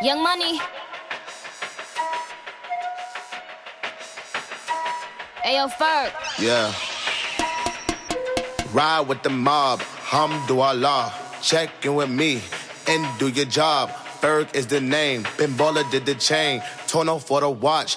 Young Money. Ayo, Ferg. Yeah. Ride with the mob, hamdulillah. Check in with me and do your job. Ferg is the name. Ben Baller did the chain. Tono for the watch.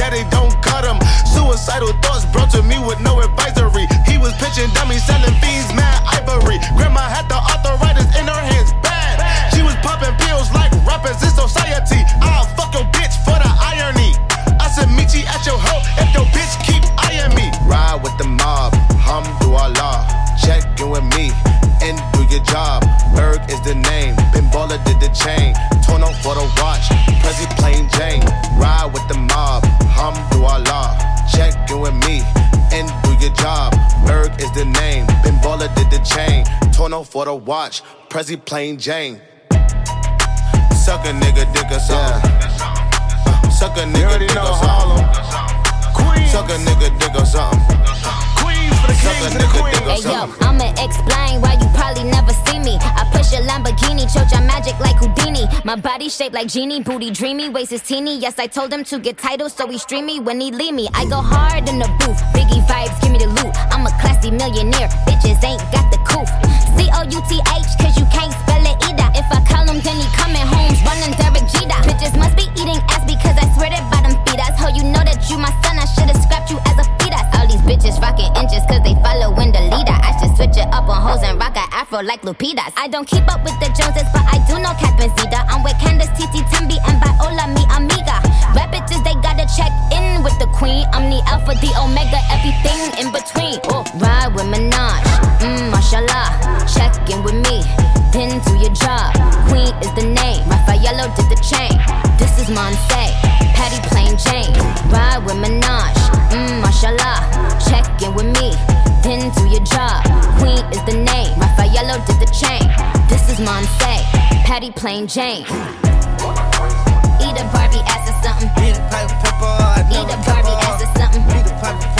daddy don't cut him. Suicidal thoughts brought to me with no advisory. He was pitching dummies, selling fiends, mad ivory. Grandma had the arthritis in her hands, bad. She was popping pills like rappers in society. I'll fuck your bitch for the irony. I said, meet you at your hoe if your bitch keep eyeing me. Ride with the mob, hum hamdulillah. Check in with me and do your job. For the watch. Prezi plain Jane. Suck a nigga, dick or something. Uh, Suck a nigga, dick or something. Suck a nigga, dick or something. Suck a nigga, dick Hey yo. I'ma explain why you probably never see me. I push a Lamborghini, choke your magic like Houdini. My body shaped like genie, booty dreamy, waist is teeny. Yes, I told him to get titles, so he stream me when he leave me. I go hard in the booth, Biggie vibes, give me the loot. I'm a classy millionaire, bitches ain't got the coof. C O U T H, cause you can't spell it either. If I call him, then he coming home, running Derek Jeter. Bitches must be eating ass because I swear that bottom feed us. Ho, you know that you my son, I should've scrapped you as a these bitches rocking inches cause they following the leader. I should switch it up on hoes and rock a afro like Lupita's. I don't keep up with the Joneses, but I do know Catherine Zeta. I'm with Candace, Titi, Tembi, and Viola, mi amiga. Rap bitches, they gotta check in with the queen. I'm the alpha, the omega, everything in between. Oh, ride with Minaj, mmm, mashallah. Check in with me, then do your job. Queen is the Patty plain Jane. Eat a Barbie ass or something. Eat a pipe of pepper, I Eat a Barbie ass or something.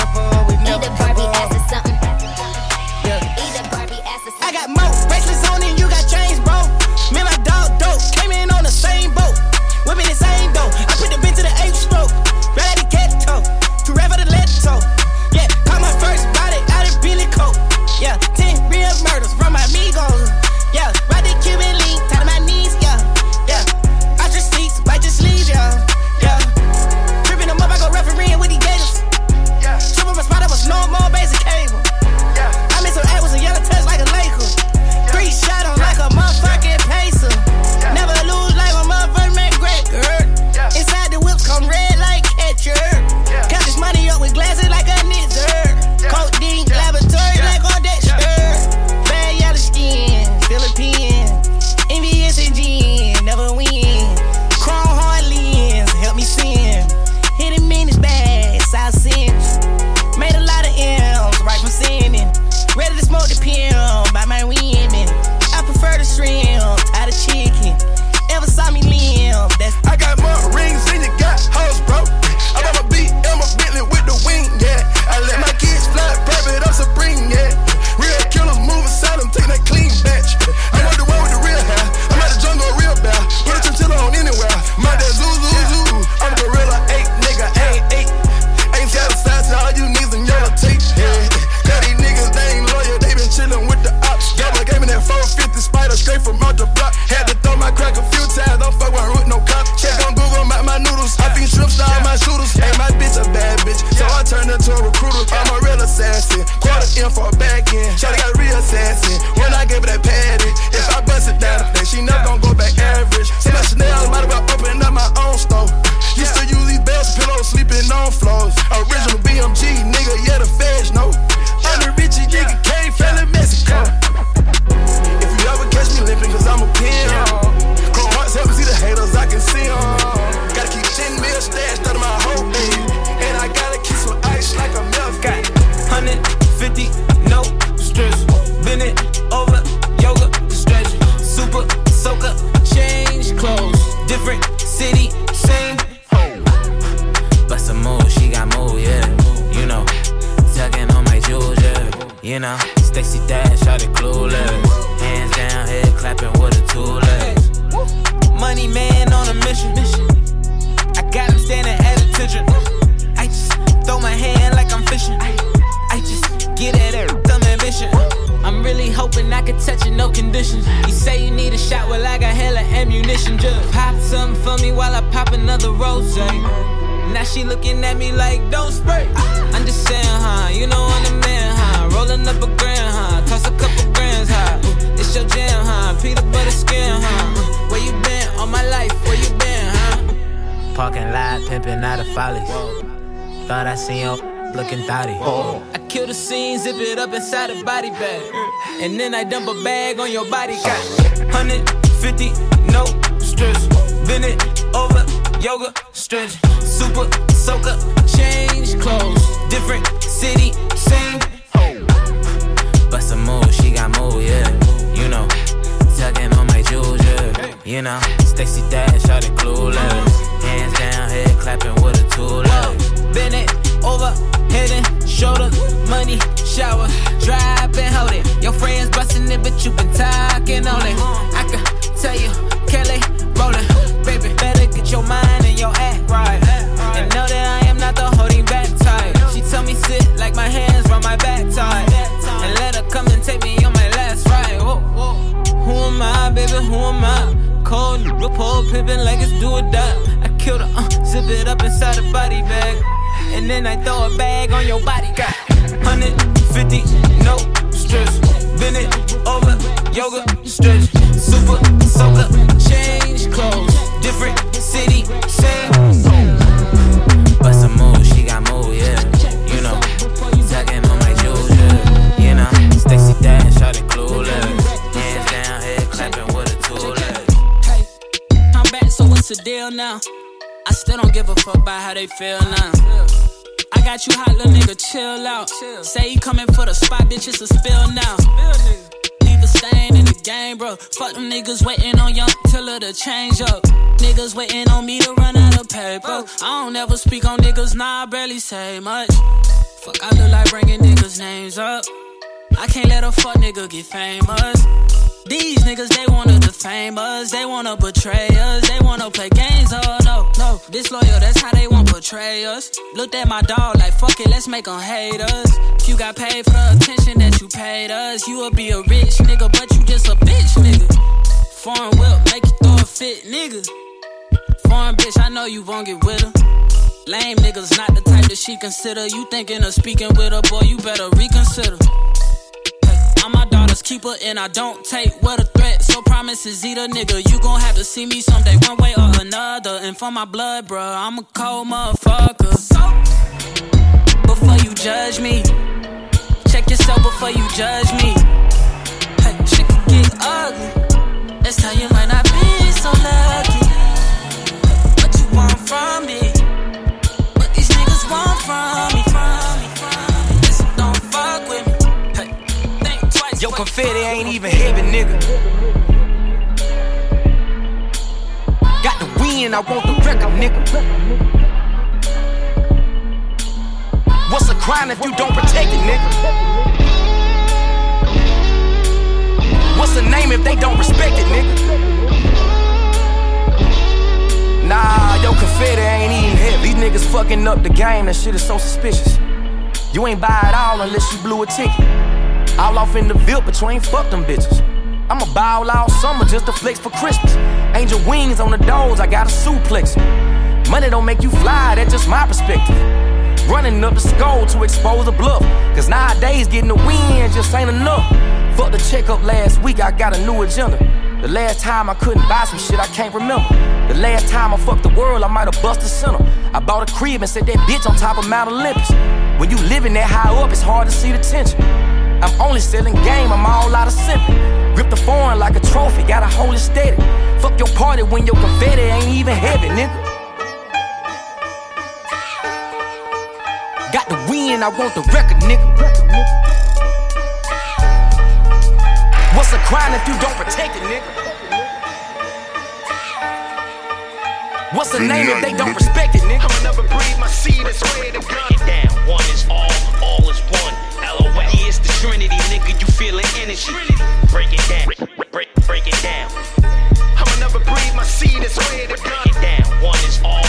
Inside a body bag. And then I dump a bag on your body. Got 150, no stress. Bend it over, yoga, stretch. Super soaker, change clothes. Different city, so what's the deal now? I still don't give a fuck about how they feel now. I got you hot, little nigga, chill out. Say you coming for the spot, bitch, it's a spill now. Leave a stain in the game, bro. Fuck them niggas waiting on young Tiller to change up. Niggas waiting on me to run out of paper. I don't ever speak on niggas, nah, I barely say much. Fuck, I look like bringing niggas' names up. I can't let a fuck nigga get famous. These niggas, they wanna defame us, they wanna betray us, they wanna play games, oh no, no. Disloyal, that's how they wanna portray us. Looked at my dog like, fuck it, let's make them hate us. If you got paid for the attention that you paid us, you will be a rich nigga, but you just a bitch nigga. Foreign whip, make you throw a fit nigga. Foreign bitch, I know you won't get with her. Lame niggas, not the type that she consider. You thinking of speaking with her, boy, you better reconsider. I'm my keeper and I don't take what a threat. So promises either nigga. You gon' have to see me someday, one way or another. And for my blood, bruh, I'm a cold motherfucker. Before you judge me, check yourself before you judge me. Hey, shit can get ugly. That's how you might not be so lucky. What you want from me? Yo, confetti ain't even heavy, nigga. Got the win, I want the record, nigga. What's a crime if you don't protect it, nigga? What's the name if they don't respect it, nigga? Nah, yo, confetti ain't even heavy. These niggas fucking up the game, that shit is so suspicious. You ain't buy it all unless you blew a ticket. All off in the Ville, but you ain't fuck them bitches. I'ma bow all summer just to flex for Christmas. Angel wings on the doors, I got a suplex. Money don't make you fly, that's just my perspective. Running up the skull to expose a bluff. Cause nowadays getting the win just ain't enough. Fuck the checkup last week, I got a new agenda. The last time I couldn't buy some shit, I can't remember. The last time I fucked the world, I might have busted center. I bought a crib and set that bitch on top of Mount Olympus. When you living that high up, it's hard to see the tension. I'm only selling game, I'm all out of simping. Grip the foreign like a trophy, gotta hold it steady. Fuck your party when your confetti ain't even heavy, nigga. Got the win, I want the record, nigga. What's a crime if you don't protect it, nigga? What's the name if they don't respect it, nigga? I'ma never breathe my seed and swear to gun. Down, one is all, all is one. Trinity, nigga. You feeling energy? Break it down, break, break it down. I'ma never breathe my seed swear to gun. Down, one is all,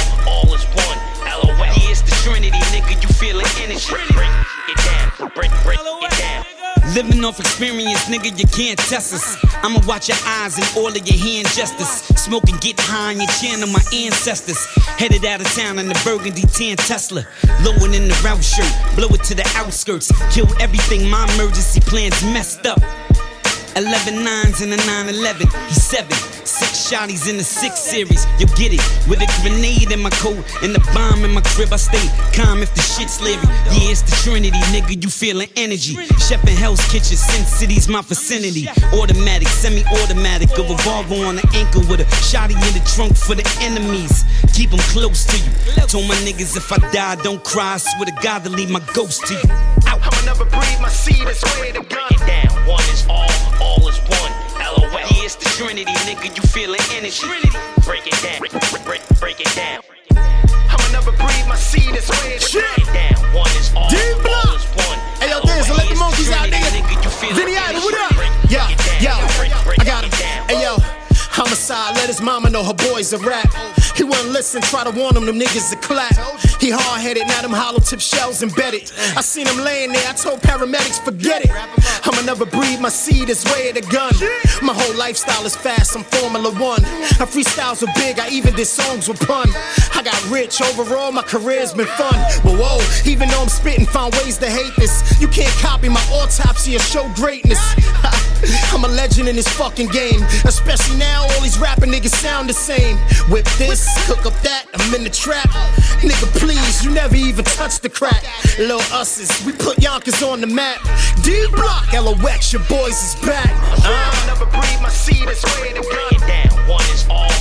Living off experience, nigga, you can't test us. I'ma watch your eyes and all of your hand gestures. Smoking, get high on your chin of my ancestors. Headed out of town in the burgundy tan Tesla. Lowing in the route shirt, blow it to the outskirts. Kill everything, my emergency plans messed up. 11 nines and a 9 11, he's 7 shotties in the six series. You get it. With a grenade in my coat and a bomb in my crib. I stay calm if the shit's leery. Yeah, it's the Trinity, nigga. You feeling energy. Chef in Hell's Kitchen. Sin City's my vicinity. Automatic, semi automatic. A revolver on the ankle with a shotty in the trunk for the enemies. Keep them close to you. Told my niggas if I die, don't cry. I swear to God to leave my ghost to you. Out. I'ma never breathe my seed and swear to gun. Down, one is all, all is one. Trinity, nigga. You feeling energy? Break it down, break, break, break it down. I'ma never breathe my seed swear to gun. Down, one is all, all is one. Hey, yo, LOL, let the monkeys out, nigga. You Vinny Idol, what up? Homicide, let his mama know her boy's a rap. He wouldn't listen, try to warn him, them niggas to clap. He hard headed, now them hollow tip shells embedded. I seen him laying there, I told paramedics, forget it. I'ma never breathe my seed, is way of the gun. My whole lifestyle is fast, I'm Formula One. I freestyles are big, I even did songs with pun. I got rich, overall, my career's been fun. But whoa, even though I'm spitting, found ways to hate this. You can't copy my autopsy or show greatness. I'm a legend in this fucking game. Especially now, all these rapping niggas sound the same. Whip this, cook up that, I'm in the trap. Nigga, please, you never even touched the crack. Lil Us's, we put Yonkers on the map. D Block, LOX, your boys is back. I'ma never breathe my seed and swear to gun. Down, one is all,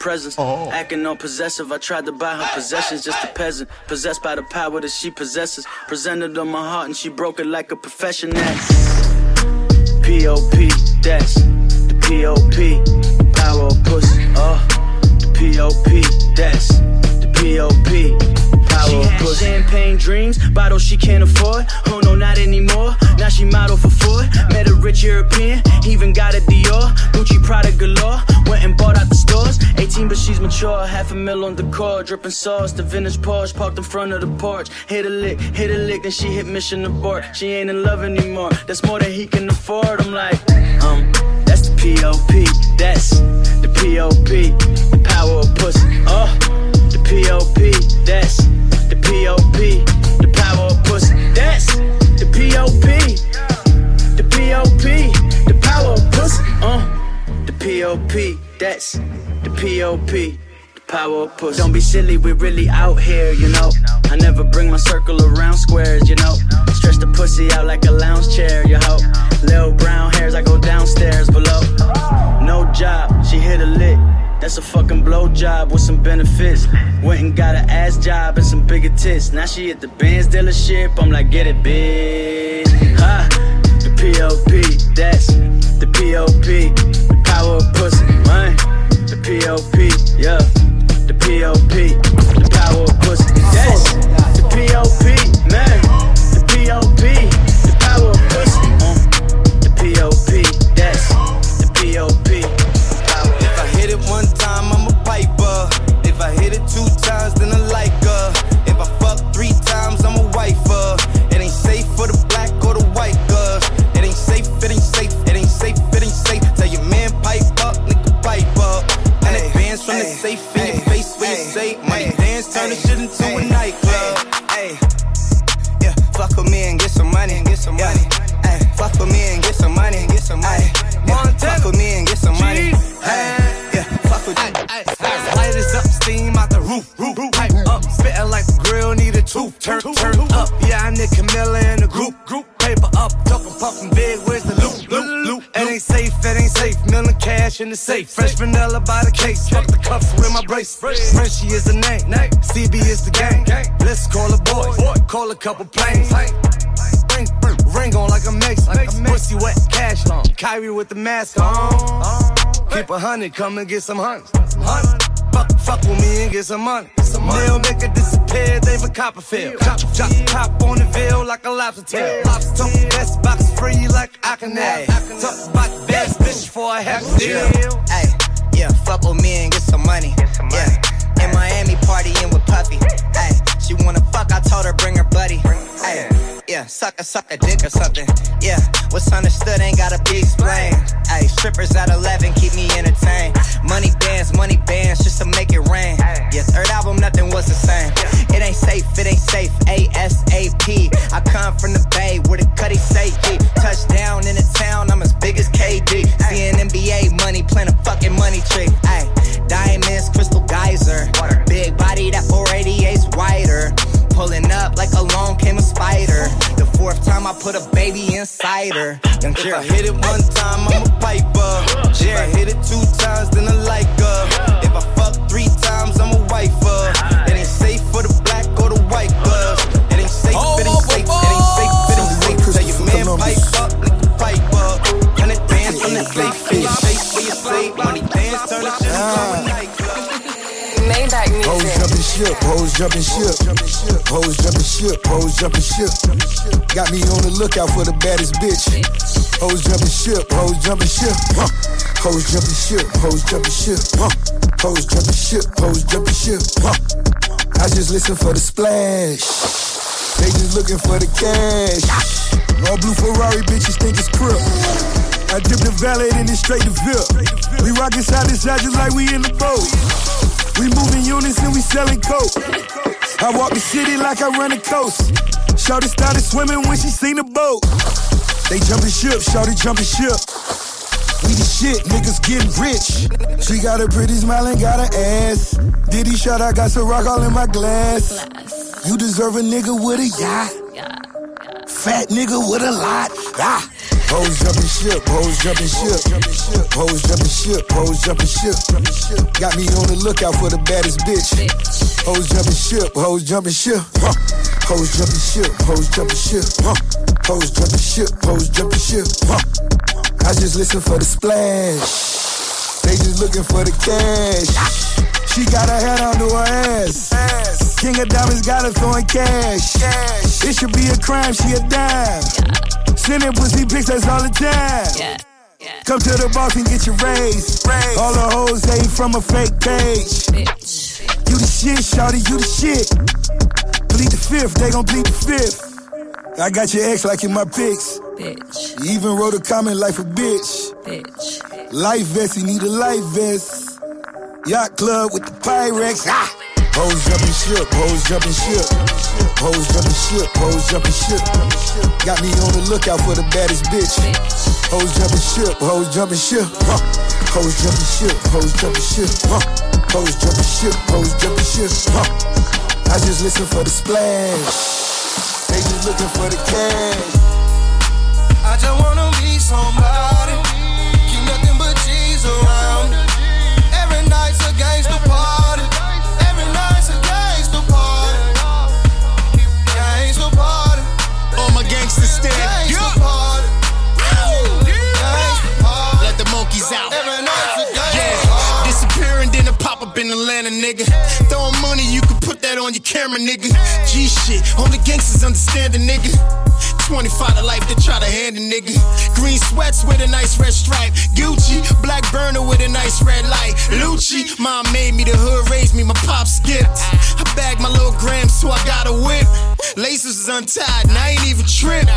powerless in her presence. Acting all possessive, I tried to buy her possessions, just a peasant. Possessed by the power that she possesses. Presented on my heart and she broke it like a profession. professional. P.O.P. That's the P.O.P. Power of pussy. Uh, the P.O.P. That's the P.O.P. Power She of had pussy. champagne dreams, bottles she can't afford. Oh no, not anymore. Now she model for Ford. Met a rich European, even got a Dior. Gucci Prada galore. Went and bought out the 16, but she's mature. Half a mil on the car, dripping sauce. The vintage Porsche parked in front of the porch. Hit a lick, hit a lick, then she hit mission abort. She ain't in love anymore. That's more than he can afford. I'm like, um, that's the P.O.P. That's the P.O.P. The power of pussy. Oh, the P.O.P. That's the P.O.P. The power of pussy. That's the P.O.P. The P.O.P. The power of pussy. Uh, the P.O.P. That's don't be silly, we're really out here, you know. I never bring my circle around squares, you know. Stretch the pussy out like a lounge chair, you hoe. Little brown hairs, I go downstairs below. No job, she hit a lick. That's a fucking blow job with some benefits. Went and got an ass job and some bigger tits. Now she at the Benz dealership. I'm like, get it, bitch. Ha, the POP, that's the POP, the power of pussy, man. The POP, yeah, the POP, the power of pussy, that's the POP, money, get some money. Hey, fuck with me and get some money, and get some money. Yeah, fuck with me and get some money. Hey, yeah, fuck with me. Light is up, steam out the roof, roof, pipe up, spitting like the grill need a tooth. Turn, turn up, yeah, I need Camilla in the group, group. Paper up, talking puffin' big, where's the loop, loop, loop? It ain't safe, it ain't safe. Million cash in the safe. Fresh vanilla by the case. Fuck the cuffs with my brace. Frenchie is the name. CB is the game. Let's call a boy. Call a couple planes. Ring, ring on like a mace. Pussy wet, cash long. Kyrie with the mask on. Keep a hundred, come and get some hunts. Fuck, fuck with me and get some money. Some They'll make it disappear, David Copperfield. Chop, chop, chop on the veil like a lobster tail. Lobster talk, best box free like I can have. Talk about best bitch for a half deal. Hey, yeah, fuck with me and get some money. Yeah, in Miami partying with Puffy. Hey, she wanna fuck, I told her bring her buddy. Hey, yeah, suck a suck a dick or something. Yeah, what's understood ain't gotta be explained. Hey, strippers at 11 keep me entertained. Money bands, money bands, just to make it rain. Yeah, third album, nothing was the same. It ain't safe, it ain't safe. ASAP. I come from the Bay where the cutty G. Touchdown in the town, I'm as big as KD. Seeing NBA money, playing a fucking money tree. Ay, diamonds, crystal geyser. Big body, that 488's wider. Pulling up like along came a spider. The fourth time I put a baby inside her. Young If I hit it one time, I'm a piper. If I hit it two times, then I like her. If I fuck three times, I'm a wifer. It ain't safe for the black or the white girls. It ain't safe, it ain't safe, it ain't safe, it ain't safe. Tell your man pipe up, nigga pipe up. Hundred bands from the safe, in your face where you say money dance, turn the shit ah. into a nightclub. Maybach Hoes music. Oh, ship, hoes jumping ship, hoes jumping ship, hoes jumping ship. Got me on the lookout for the baddest bitch. Hoes jumping ship, hoes jumping ship, huh. Hoes jumping ship, hoes jumping ship, huh. Hoes jumping ship, hoes jumping ship, huh. I just listen for the splash. They just looking for the cash. All blue Ferrari bitches think it's crip. I dip the valet and then straight to VIP. We rockin' side to side just like we in the boat. We moving units and we selling coke. I walk the city like I run the coast. Shorty started swimming when she seen the boat. They jumping ship, Shorty jumping ship. We the shit, niggas getting rich. She got a pretty smile and got an ass. Diddy shot, I got some rock all in my glass. You deserve a nigga with a yacht. Fat nigga with a lot. Ah. Hoes jumping ship, hoes jumping ship, hoes jumping ship, hoes jumping ship. Got me on the lookout for the baddest bitch. Hoes jumping ship, hoes jumping ship. Hoes jumping ship, hoes jumping ship. Hoes jumping ship, hoes jumping ship. I just listen for the splash. They just looking for the cash. She got her head under her ass. King of diamonds got her throwing cash. It should be a crime, she a dime. Sending pussy pics, that's all the time. Come to the boss and get your raise. All the hoes ain't from a fake page. You the shit, shawty, you the shit. Bleed the fifth, they gon' bleed the fifth. I got your ex like in my pics. Bitch. You even wrote a comment like a bitch. bitch. Life vest, you need a life vest. Yacht club with the Pyrex. Ah! Hoes jumping ship, hoes jumping ship. Hoes jumping ship, hoes jumping ship. Got me on the lookout for the baddest bitch. Hoes jumping ship, hoes jumping ship. Huh. Hoes jumping ship, hoes jumping ship. Huh. Hoes jumping ship, hoes jumping ship. Huh. I just listen for the splash. They just looking for the cash. I just wanna be somebody. Keep nothing G's around. Every night's a gangster party. Every night's a gangster party. Gangster party. All my gangsters stand. Gangster party. Gangster party. Let the monkeys out. Every night's a gangster Yeah, disappearing, then a pop up in Atlanta, nigga. Throwing money, you can put that on your camera, nigga. G shit, only gangsters understand the nigga. 25 to life to try to hand a nigga. Green sweats with a nice red stripe. Gucci, black burner with a nice red light. Lucci, mom made me, the hood raised me, my pop skipped. I bagged my little grams, so I got a whip. Laces is untied, and I ain't even tripped.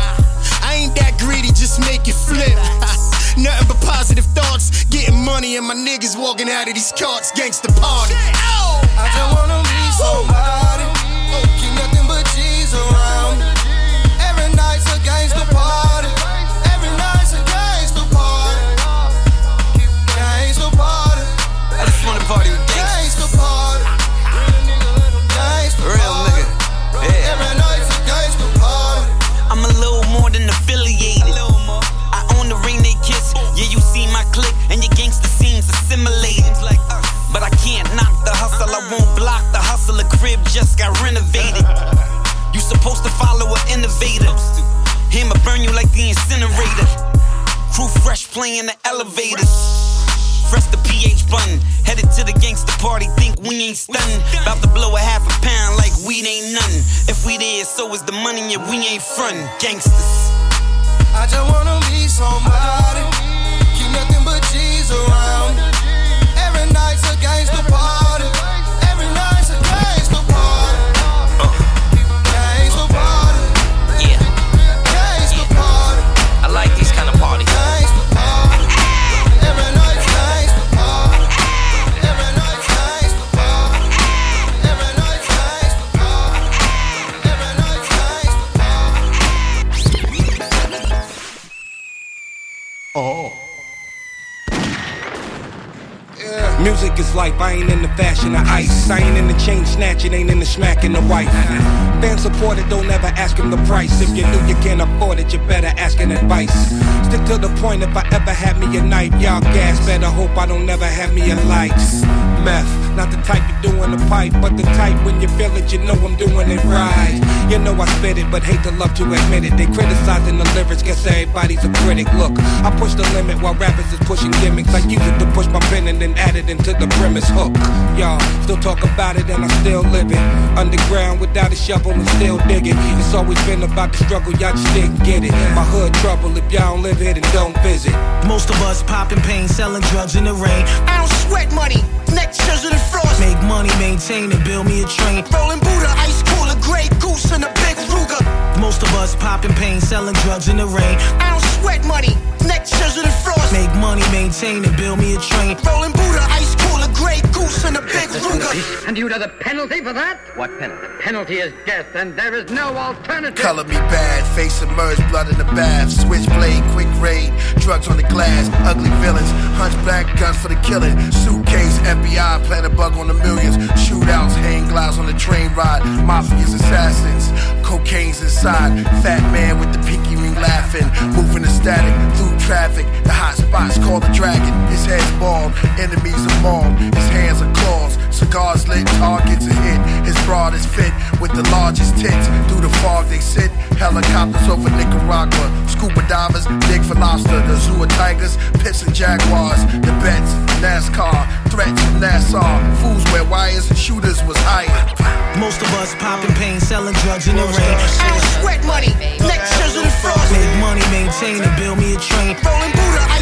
I ain't that greedy, just make it flip. Nothing but positive thoughts. Getting money and my niggas walking out of these carts. Gangsta party. I just wanna be somebody. Oh, keep nothing but G's around. Won't block the hustle. A crib just got renovated. You supposed to follow an innovator. Him burn you like the incinerator. Crew fresh playing the elevators. Fresh the PH button. Headed to the gangster party, think we ain't stunning. About to blow a half a pound like weed ain't nothing. If we there, so is the money, and we ain't frontin'. Gangsters. I just wanna be somebody. Keep nothing but G's around. Ice. I ain't in the chain snatching, ain't in the smacking the wife. Fan supported, don't ever ask him the price. If you knew you can't afford it, you better ask an advice. Stick to the point if I ever had me a knife. Y'all gas, better hope I don't never have me a light. Meth, not the type you do in the pipe, but the type when you feel it, you know I'm doing it right. You know I spit it, but hate to love to admit it. They criticizing the lyrics, guess everybody's a critic. Look, I push the limit while rappers is pushing gimmicks. I use it to push my pen and then add it into the premise hook. Y'all still talk about it and I still live it. Underground without a shovel and still digging. It's always been about the struggle, y'all just didn't get it. My hood trouble, if y'all don't live it and don't visit. Most of us popping pain, selling drugs in the rain. I don't sweat money, neck scissors frost. Make money, maintain and build me a train. Rolling Buddha, ice cooler, Grey Goose, and a big Ruger. Most of us popping pain, selling drugs in the rain. I don't sweat money, neck scissors and frost. Make money, maintain and build me a train. Rolling Buddha, ice cooler, Grey Goose, and a big Ruger. And you know the penalty for that? What penalty? The penalty is death, and there is no alternative. Color me bad, face submerged, blood in the bath. Switchblade, quick raid, drugs on the glass, ugly villains, hunchback guns for the killing. Suitcase, FBI, plant a bug on the millions. Shootouts, hang glides on the train ride. Mafia's assassins, cocaine's inside. Fat man with the pinky ring laughing, moving the static through traffic. The hot spots call the dragon. His head's bald, enemies are mauled. His hands are claws, cigars lit, targets a hit. His broad is fit with the largest tits. Through the fog they sit, helicopters over Nicaragua. Scuba divers dig for lobster. The zoo of tigers, pits and jaguars. The bets, NASCAR, threats from Nassau. Fools wear wires, and shooters was hired. Most of us popping pain, selling drugs in the rain. I don't sweat money, neck scissors and frost. Make money, maintain and build me a train. Rolling Buddha, ice cooler,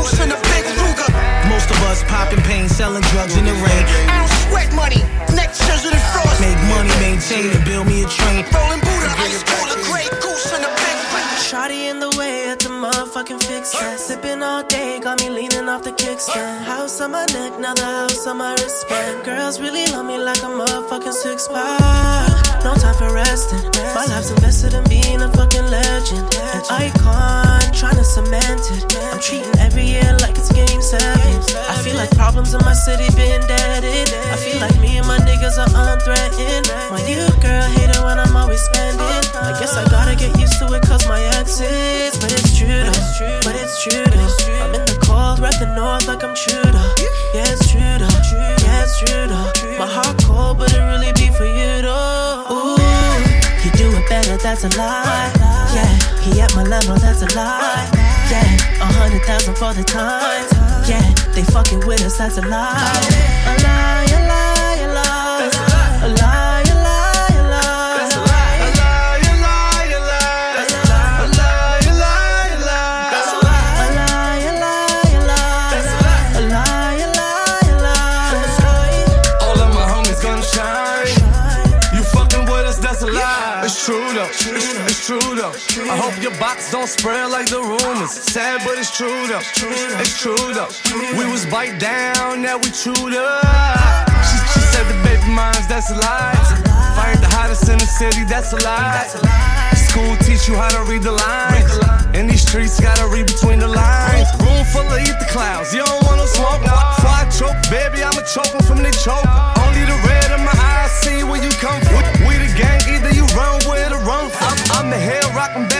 Grey Goose, and a big Ruger. Most of us popping pain, selling drugs in the rain. I don't sweat money, neck scissors and frost. Make money, maintain and build me a train. Rolling Buddha, ice cooler, Grey Goose, and a big Shotty in the way at the motherfucking fix that. Sipping all day, got me leaning off the kickstand. House on my neck, now the house on my wristband. Girls really love me like a motherfucking six pack. No time for resting. My life's invested in being a fucking legend. An icon, trying to cement it. I'm treating every year like it's game seven. I feel like problems in my city been deaded. I feel like me and my niggas are unthreatened. My new girl hate it when I'm always spending. I guess I gotta get used to it cause my exes. But it's true though, but it's true though. I'm in cold, rep the north like I'm Trudeau. Yeah, it's though, yeah, it's though. My heart cold, but it really be for you though. Ooh, you do it better, that's a lie. Yeah, he at my level, that's a lie. Yeah, a hundred thousand for the time. Yeah, they fucking with us, that's. A lie, a lie, I your box don't spread like the rumors. Sad, but it's true though. It's true though. We was bite down, now we chewed up. She, she said the baby minds, that's a lie. Fired the hottest in the city, that's a lie. School teach you how to read the lines. In these streets, gotta read between the lines. Room full of ether clouds, you don't wanna smoke. Fly choke, baby, I'ma choke 'em from the choke. Only the red in my eyes see where you come from. We, we the gang, either you run with or run from. I'm, I'm the head rockin' in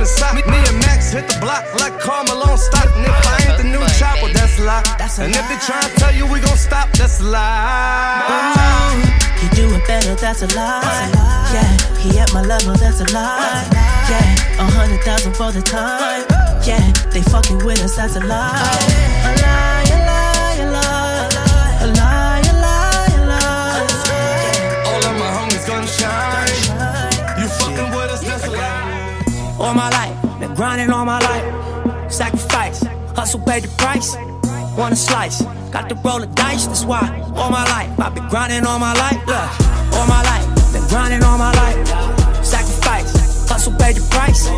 the sock. Me, me and Max hit the block like Carmelo stock. And if I ain't the new chopper, that's a lie. and if they try to tell you we gon' stop, that's a lie. You do it better, that's a lie. Yeah, he at my level, that's a lie. Yeah, a hundred thousand for the time. Yeah, they fucking with us, that's. A lie, a lie, all my life. Been grinding all my life. Sacrifice, hustle, pay the price. Want a slice, got to roll the dice. That's why all my life I've been grinding all my life. Look, all my life, been grinding all my life. Sacrifice, hustle, pay the price.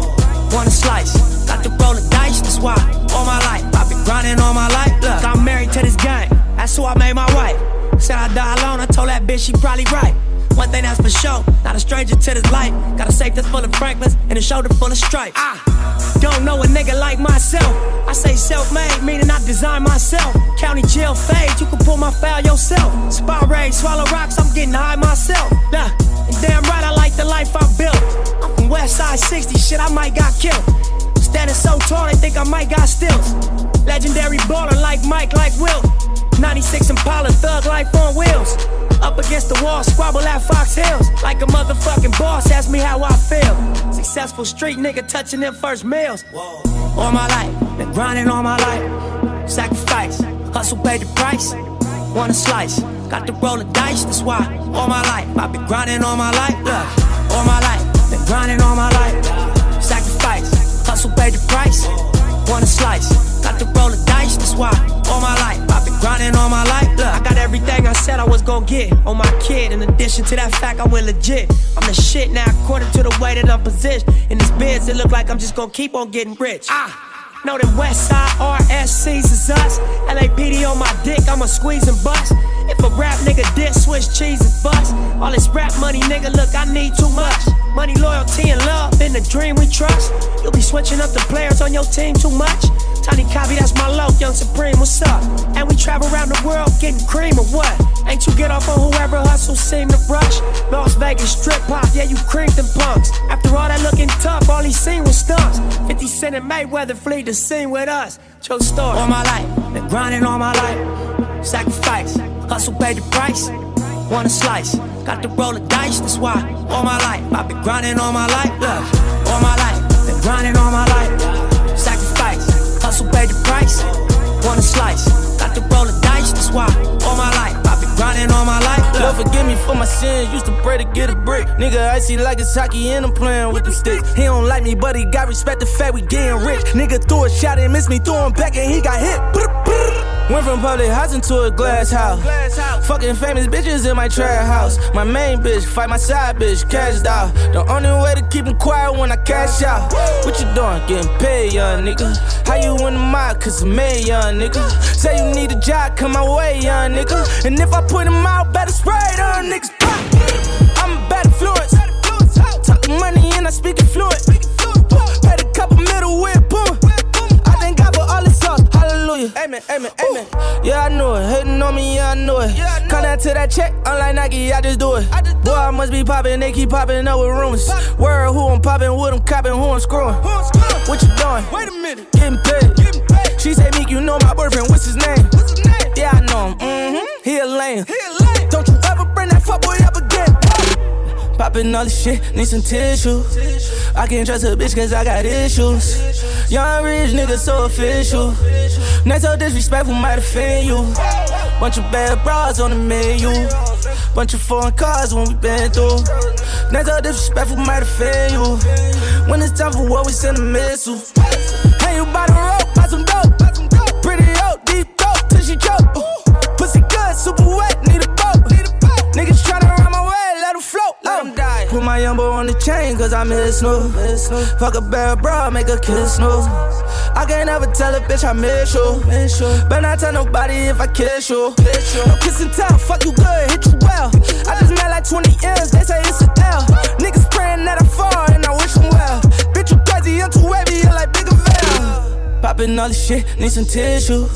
Want a slice, got to roll the dice. That's why all my life I've been grinding all my life. Look, I'm married to this game. That's who I made my wife. Said I die alone. I told that bitch she probably right. One thing that's for sure, not a stranger to this life. Got a safe that's full of Franklins and a shoulder full of stripes. I don't know a nigga like myself. I say self-made, meaning I design myself. County jail fade, you can pull my file yourself. Spy raid, swallow rocks, I'm getting high myself. Nah, and damn right I like the life I built. I'm from West Side 60, shit I might got killed. Standing so tall, they think I might got stills. Legendary baller like Mike, like Will. 96 Impala, thug life on wheels. Up against the wall, squabble at Fox Hills. Like a motherfucking boss, ask me how I feel. Successful street nigga touching them first meals. All my life, been grinding all my life. Sacrifice, hustle, pay the price. Want a slice, got to roll the dice, that's why. All my life, I've been grinding all my life. Look, all my life, been grinding all my life. Sacrifice, hustle, pay the price. Want a slice, to roll the dice, that's why. All my life, I've been grinding all my life. Look, I got everything I said I was gonna get on my kid. In addition to that fact, I went legit. I'm the shit now, according to the way that I'm positioned. In this biz, it look like I'm just gonna keep on getting rich. Ah. Know that West Side RSCs is us. LAPD on my dick, I'ma squeeze and bust. If a rap nigga diss, switch cheese and bust. All this rap money, nigga, look, I need too much. Money, loyalty, and love in the dream we trust. You'll be switching up the players on your team too much. Tiny copy, that's my low, young supreme, what's up? And we travel around the world getting cream or what? Ain't you get off on whoever hustle seem to rush? Las Vegas strip pop, yeah, you creamed them punks. After all that looking tough, all he seen was stunts. 50 Cent and Mayweather flee the scene with us. True story. All my life, been grinding all my life. Sacrifice, hustle, pay the price. Want a slice, got to roll the dice, that's why. All my life, I've been grinding all my life. Look, all my life, been grinding all my life. Sacrifice, hustle, pay the price. Want a slice, got to roll the dice, that's why. All my life, I've been grinding all my life. Look. Lord forgive me for my sins. Used to pray to get a brick. Nigga, I see like it's hockey and I'm playing with the sticks. He don't like me, but he got respect the fact we getting rich. Nigga threw a shot and missed me, threw him back and he got hit. Went from public housing to a glass house. glass house. Fucking famous bitches in my trap house. My main bitch, fight my side bitch, cashed out. The only way to keep them quiet when I cash out. What you doing? Getting paid, young nigga. How you in the mind? Cause I'm made, young nigga. Say you need a job, come my way, young nigga. And if I put him out, better spray on niggas. Pop. I'm a bad influence. Talk money and I speak it fluent. aiming. Yeah, I know it. Hating on me, yeah, I know it. Yeah, Come that to that check, unlike Nike, I just do it. I just Boy, I must be popping, they keep popping up with rumors. Word, who I'm popping with, I'm copping, who I'm screwing. Who I'm screwing? What you doing? Wait a minute. Getting paid. Getting paid. She say, Meek, you know my boyfriend, what's his name? What's his name? Yeah, I know him. Mm-hmm. He a lame. He a lame. Don't you ever bring that fuckboy Poppin' all this shit, need some tissue. I can't trust a bitch cause I got issues. Young rich nigga so official. Next so disrespectful might offend you. Bunch of bad bras on the menu. Bunch of foreign cars when we been through. Next so disrespectful might offend you. When it's time for war, we send a missile. Hey, you by the rope, buy some dope. Pretty old, deep throat till she choke. Pussy good, super wet, Put my young boy on the chain, cause I miss Snupe. Fuck a bad bra, make a kiss Snoop. I can't ever tell a bitch I miss you. Better not tell nobody if I kiss you. No kiss and tell, fuck you good, hit you well. I just met like 20 M's, they say it's a L. Niggas praying that I fall, and I wish them well. Popping all this shit, need some tissue.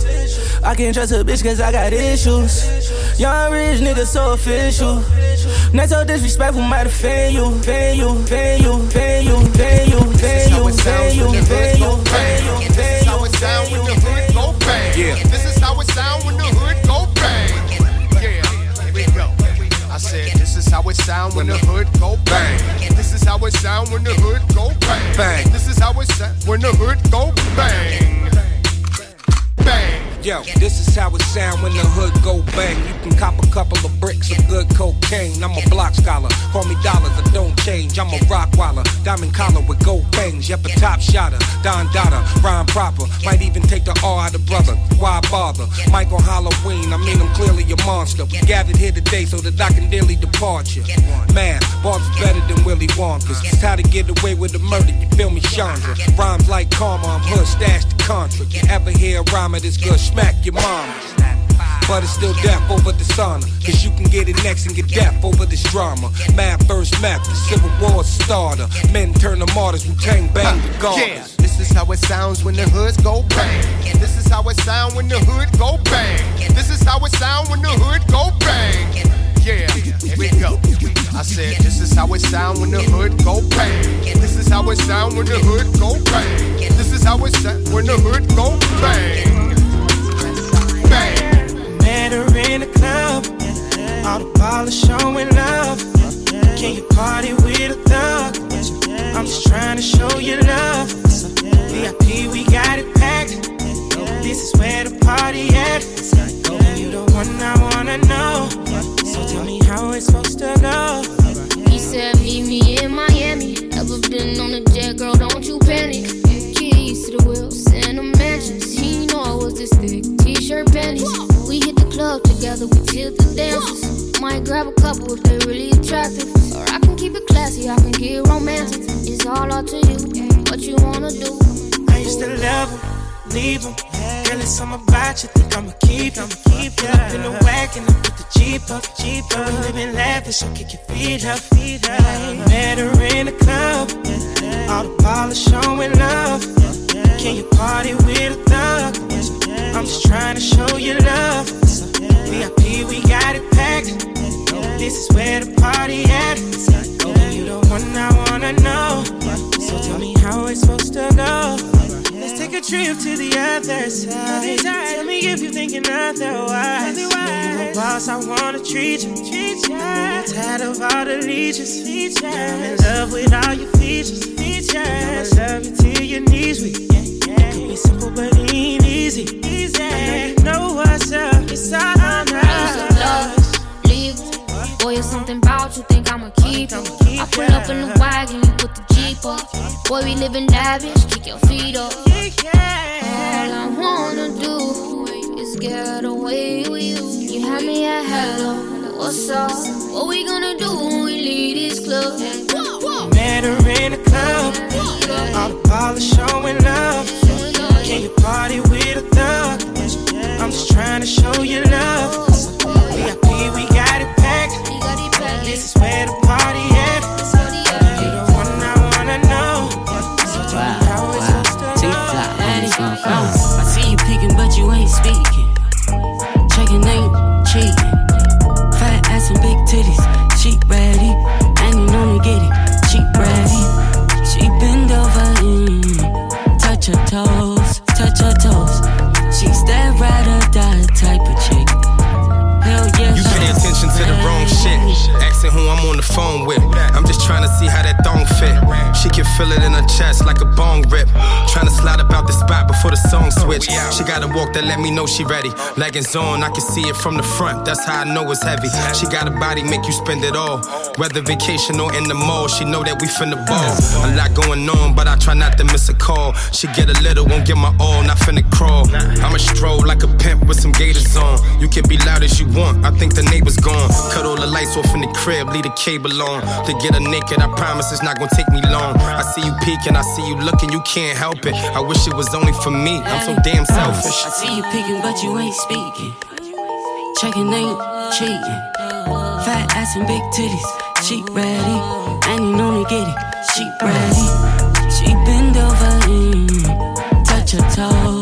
I can't trust a bitch cause I got issues. Young rich nigga so official. Not so disrespectful, might offend you. Fan you, fan you, fan you, fan you, fan you, fan you, fan you, fan you. This is how it sound when the hood go. Yeah. This is how it sound when the it sound when the hood go bang. This is how it sound when the hood go bang. Bang. This is how it sound when the hood go bang. Bang. Yo, this is how it sound when the hood go bang. You can cop a couple of bricks of good cocaine. I'm a block scholar, call me dollars, I don't change. I'm a rock waller, diamond collar with gold bangs. Yep, a top shotter, Don Dada, rhyme proper. Might even take the R out of brother. Why bother? Mike on Halloween, I mean I'm clearly a monster. We gathered here today so that I can daily depart you. Man, Bob's better than Willy Wonka's. It's how to get away with the murder, you feel me, Shonda? Rhymes like karma, I'm hood stashed to contra. You ever hear a rhyme of this good? Smack your mama. But it's still death over dishonor. Cause you can get it next and get death over this drama. Mad first map, the civil war starter. Men turn to martyrs, Wu Tang bang Yeah, regardless. this is how it sounds when the hoods go bang. This is how it sound when the hood go bang. This is how it sound when the hood go bang. Yeah, here we go. I said this is how it sound when the hood go bang. This is how it sound when the hood go bang. This is how it sound when the hood go bang. Met her in the club. All the ballers showing love. Can you party with a thug? I'm just trying to show you love. VIP, we got it packed. This is where the party at. You the one I wanna know. So tell me how it's supposed to go. He said, Meet me in Miami. Never been on a jet, girl, don't you panic. Keys to the wheels and the mansions. He know I was this thick. T-shirt panties. We hit the club together, we tilt the dances. Might grab a couple if they're really attractive. Or I can keep it classy, I can get romantic. It's all up to you. What you wanna do? I used to love him, leave him. Girl, it's something about you, think I'ma keep him. Keep Pull up in the wagon and put the Jeep up. Jeep up. We living lavish, so kick your feet up. Feet up. Met her in the club. All the ballers showing love. Can you party with a thug? I'm just trying to show you love. VIP, we got it packed. This is where the party at. You the one I wanna know. So tell me how it's supposed to go. Let's take a trip to the other side. Tell me if you're thinking otherwise. You my boss, I wanna treat you. Treat you. I'm tired of all the leeches. I'm in love with all your features. I'ma love you till your knees weak. It could be simple, but it ain't easy. Easy. I know you what's up. It's all on us. Leave. Boy, it's something about you, think I'ma keep it. I pull up in the wagon, you put the Jeep up. Boy, we living lavish, kick your feet up. All I wanna do is get away with you. You have me at hello, what's up? What we gonna do when we leave this club? Got a walk that let me know she ready. Leggings on, I can see it from the front. That's how I know it's heavy. She got a body make you spend it all. Whether vacation or in the mall, she know that we finna ball. A lot going on, but I try not to miss a call. She get a little, won't get my all, not finna crawl. I'ma stroll like a pimp with some gators on. You can be loud as you want. I think the neighbor's gone. Cut all the lights off in the crib, leave the cable on. To get her naked, I promise it's not gonna take me long. I see you peeking, I see you looking, you can't help it. I wish it was only for me. I'm so damn selfish. I see you peeking, but you ain't speaking. Checking ain't cheating. Fat ass and big titties, she ready. And you know to get it, she ready. She bend over, mm, touch her toes,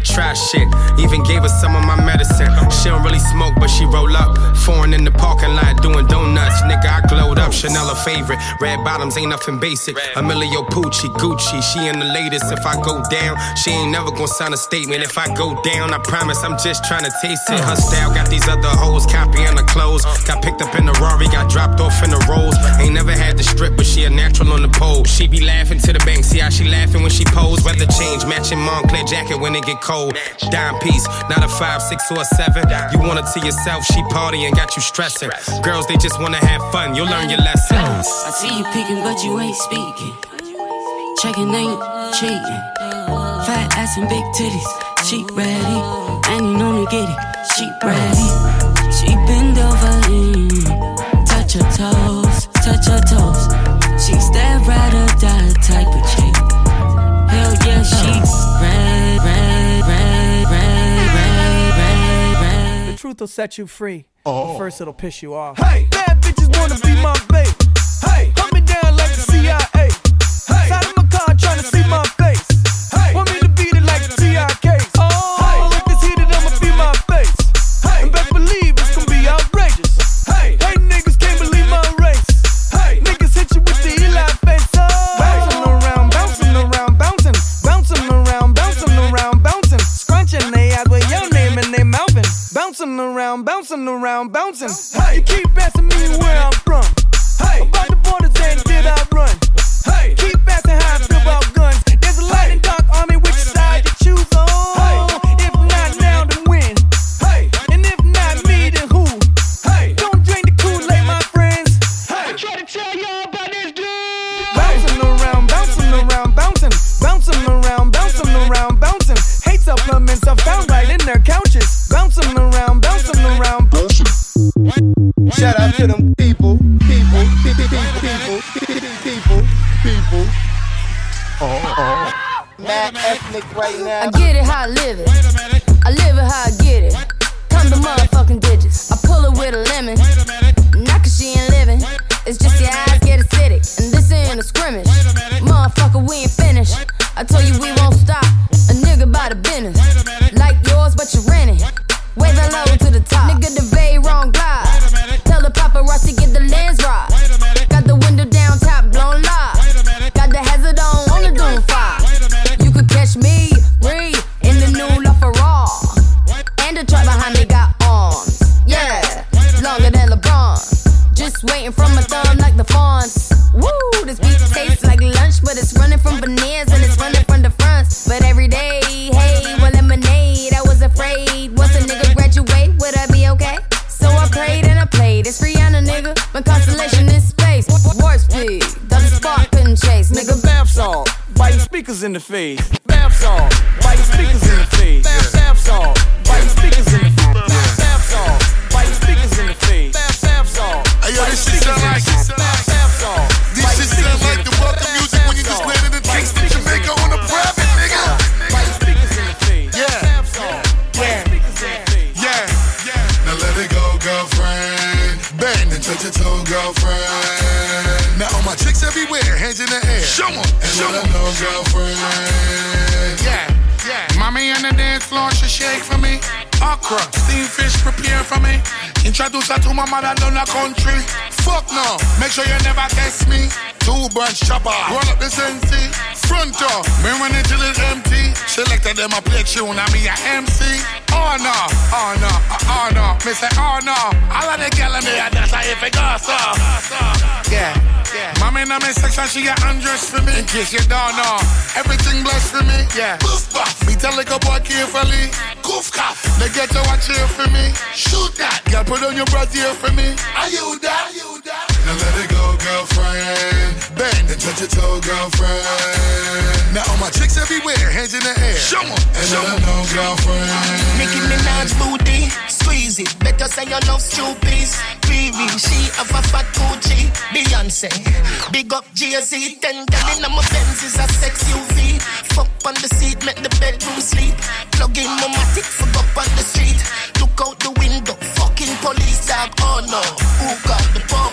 to try shit. Even gave her some of my medicine. She don't really smoke, but she roll up. Foreign in the parking lot doing donuts. Nigga, I glowed up. Chanel a favorite. Red bottoms ain't nothing basic. Emilio Pucci, Gucci. She in the latest. If I go down, she ain't never gonna sign a statement. If I go down, I promise I'm just trying to taste it. Her style got these other hoes copying her clothes. Got picked up in the Rari, got dropped off in the rolls. Ain't never had the strip, but she a natural on the pole. She be laughing to the bank. See how she laughing when she pose. Weather change, matching Moncler jacket when it get cold. Dime piece, not a five, six, or a seven. You want it to yourself, she party and got you stressing. Girls, they just wanna have fun. You'll learn your lesson. I see you peeking, but you ain't speaking. Checking ain't cheating. Fat ass and big titties, she ready. And you know to get it, set you free. But first, it'll piss you off. Hey, bad bitches wanna be my babe. My mother down the country. Fuck no, make sure you never test me. Two bunch chopper, roll up the sensi. Front door, me run it till it's empty. Selected them a play tune, and me a MC. Oh no, oh no, oh no. Me say oh no. All of the gal in there, that's how if it goes so. Yeah. Yeah. Mommy in my section, she got undressed for me. In case you don't know, everything blessed for me. Yeah. Boof, buff. Me tell like a boy carefully. Goof, cough. They get to watch here for me. Shoot that. Girl, put on your breath here for me. Are you that? Are you that? Now let it go, girlfriend. Bend and touch your toe, girlfriend. Now all my chicks everywhere, hands in the air. Show 'em. And Show let 'em know, girlfriend. Nicki Minaj booty, squeeze it. Better say you love stupid. Riri, she have a fat Gucci. Beyonce, big up Jay-Z. Ten gal in my Benz is a sex UV. Fuck on the seat, make the bedroom sleep. Plug in my matic, fuck up on the street. Look out the window, fucking police dog. Oh no, who got the popo?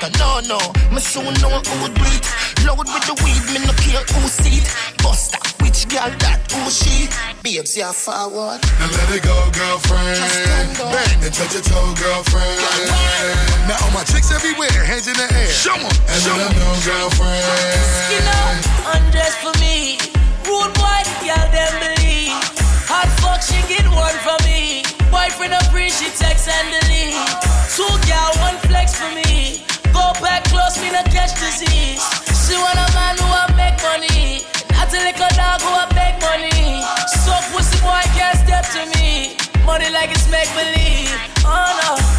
That I know no. Me soon know who would breathe. Load with the weed, me no care who see it. Buster, which girl that who she? Babes, yeah forward. Now let it go, girlfriend. Bang, and touch your toe, girlfriend. Now all my chicks everywhere, hands in the air. Show 'em. And let 'em know, girlfriend. You know, undress for me. Rude boy, girl, them believe. Hot fuck, she get one from me. Boyfriend agree, she text and delete. Two gal, one flex for me. Go back close, me not catch disease. She want a man who a make money. Not a little dog who a beg money. So pussy boy can't step to me. Money like it's make believe. Oh no.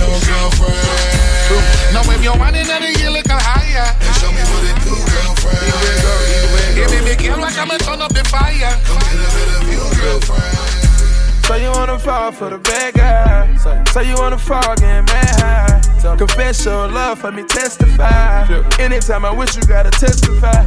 And let 'em know, girlfriend. Now if you're running at it, you look higher. And show me what it do, girlfriend. Give me big girl, like I'ma turn up the fire. Come get a bit of you, girlfriend. So you wanna fall for the bad guy. So you wanna fall getting mad high. Confess your love for me, testify. Anytime I wish you gotta testify.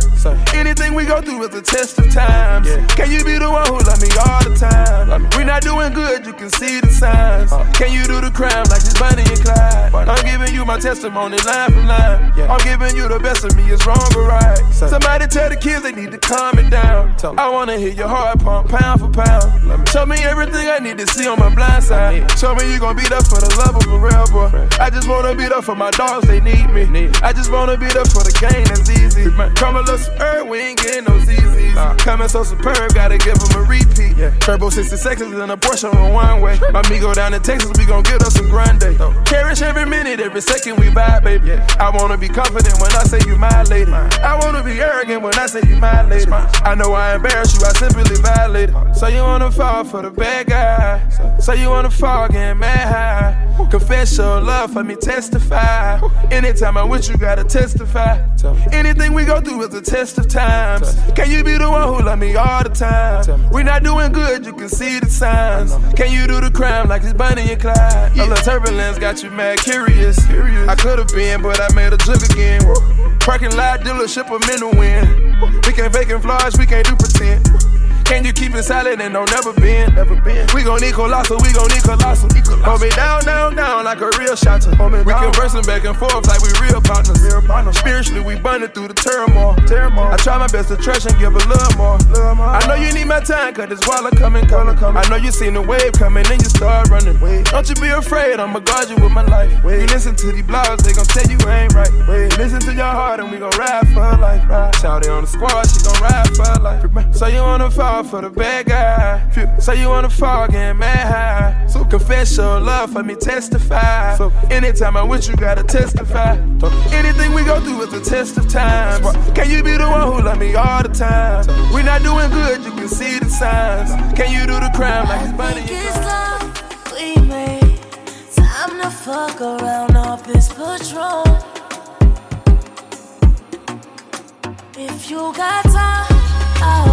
Anything we go through is a test of times. Can you be the one who love me all the time? We're not doing good, you can see the signs. Can you do the crime like it's Bonnie and Clyde? I'm giving you my testimony line for line. I'm giving you the best of me, it's wrong or right. Somebody tell the kids they need to calm it down. I wanna hear your heart pump pound for pound. Show me everything I need to see on my blind side. Show me you gon' be there for the love of a real boy. I just wanna be there for my dogs, they need me. I just wanna be there for the game that's easy. Come a little spur, we ain't getting no ZZs. Coming so superb, gotta give them a repeat. Yeah. Turbo 66 is in a Porsche on one way. My me go down to Texas, we gon' get us some grande. Cherish every minute, every second we vibe, baby. I wanna be confident when I say you my lady. I wanna be arrogant when I say you my lady. I know I embarrass you, I simply violated. So you wanna fall for the bad guy. So you wanna fall getting mad high. Confess your love for me, testify. Anytime I wish you gotta testify. Anything we go through is a test of times. Can you be the one who love me all the time? We not doing good, you can see the signs. Can you do the crime like it's Bonnie and Clyde? A little turbulence got you mad curious. I could've been, but I made a jug again. Parking lot dealership, I'm in win. We can't fake and flaws, we can't do pretend. Can you keep it silent and don't never bend? Never been. We gon' need colossal, we gon' need colossal. Hold me down, down, down like a real shot. We conversing back and forth like we real partners. Real partners. Spiritually, we bonded through the turmoil. turmoil. I try my best to trust and give a little more. Little more. I know you need my time, cause this water coming, coming, coming. I know you seen the wave coming and you start running. Wait. Don't you be afraid, I'ma guard you with my life. Wait. You listen to these blogs, they gon' tell you ain't right. Wait. Listen to your heart and we gon' ride for life. Shout it on the squad, she gon' ride for life. So you wanna fall for the bad guy. So you wanna fall getting mad high. So confess your love for me, testify. So anytime I wish you gotta testify. Anything we go through is a test of times. Can you be the one who love me all the time? We not doing good, you can see the signs. Can you do the crime like it's Bonnie? It's love we made. Time to fuck around off this patrol. If you got time, I'll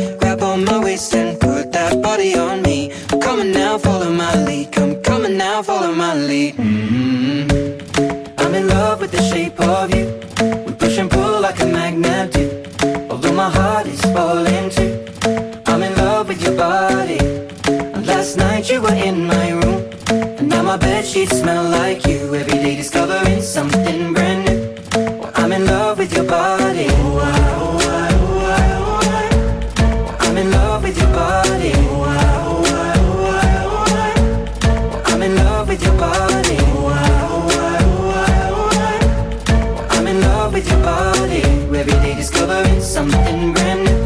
Night you were in my room. And now my bed sheets smell like you. Every day discovering something brand new. Well, I'm in love with your body. Oh, I, oh, I, oh, I, oh, I. Well, I'm in love with your body. Oh, I, oh, I, oh, I, oh, I. Well, I'm in love with your body. Oh, I, oh, I, oh, I, oh, I. Well, I'm in love with your body. Every day discovering something brand new.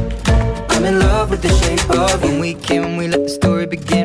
I'm in love with the shape of you. When we came, we let the story begin.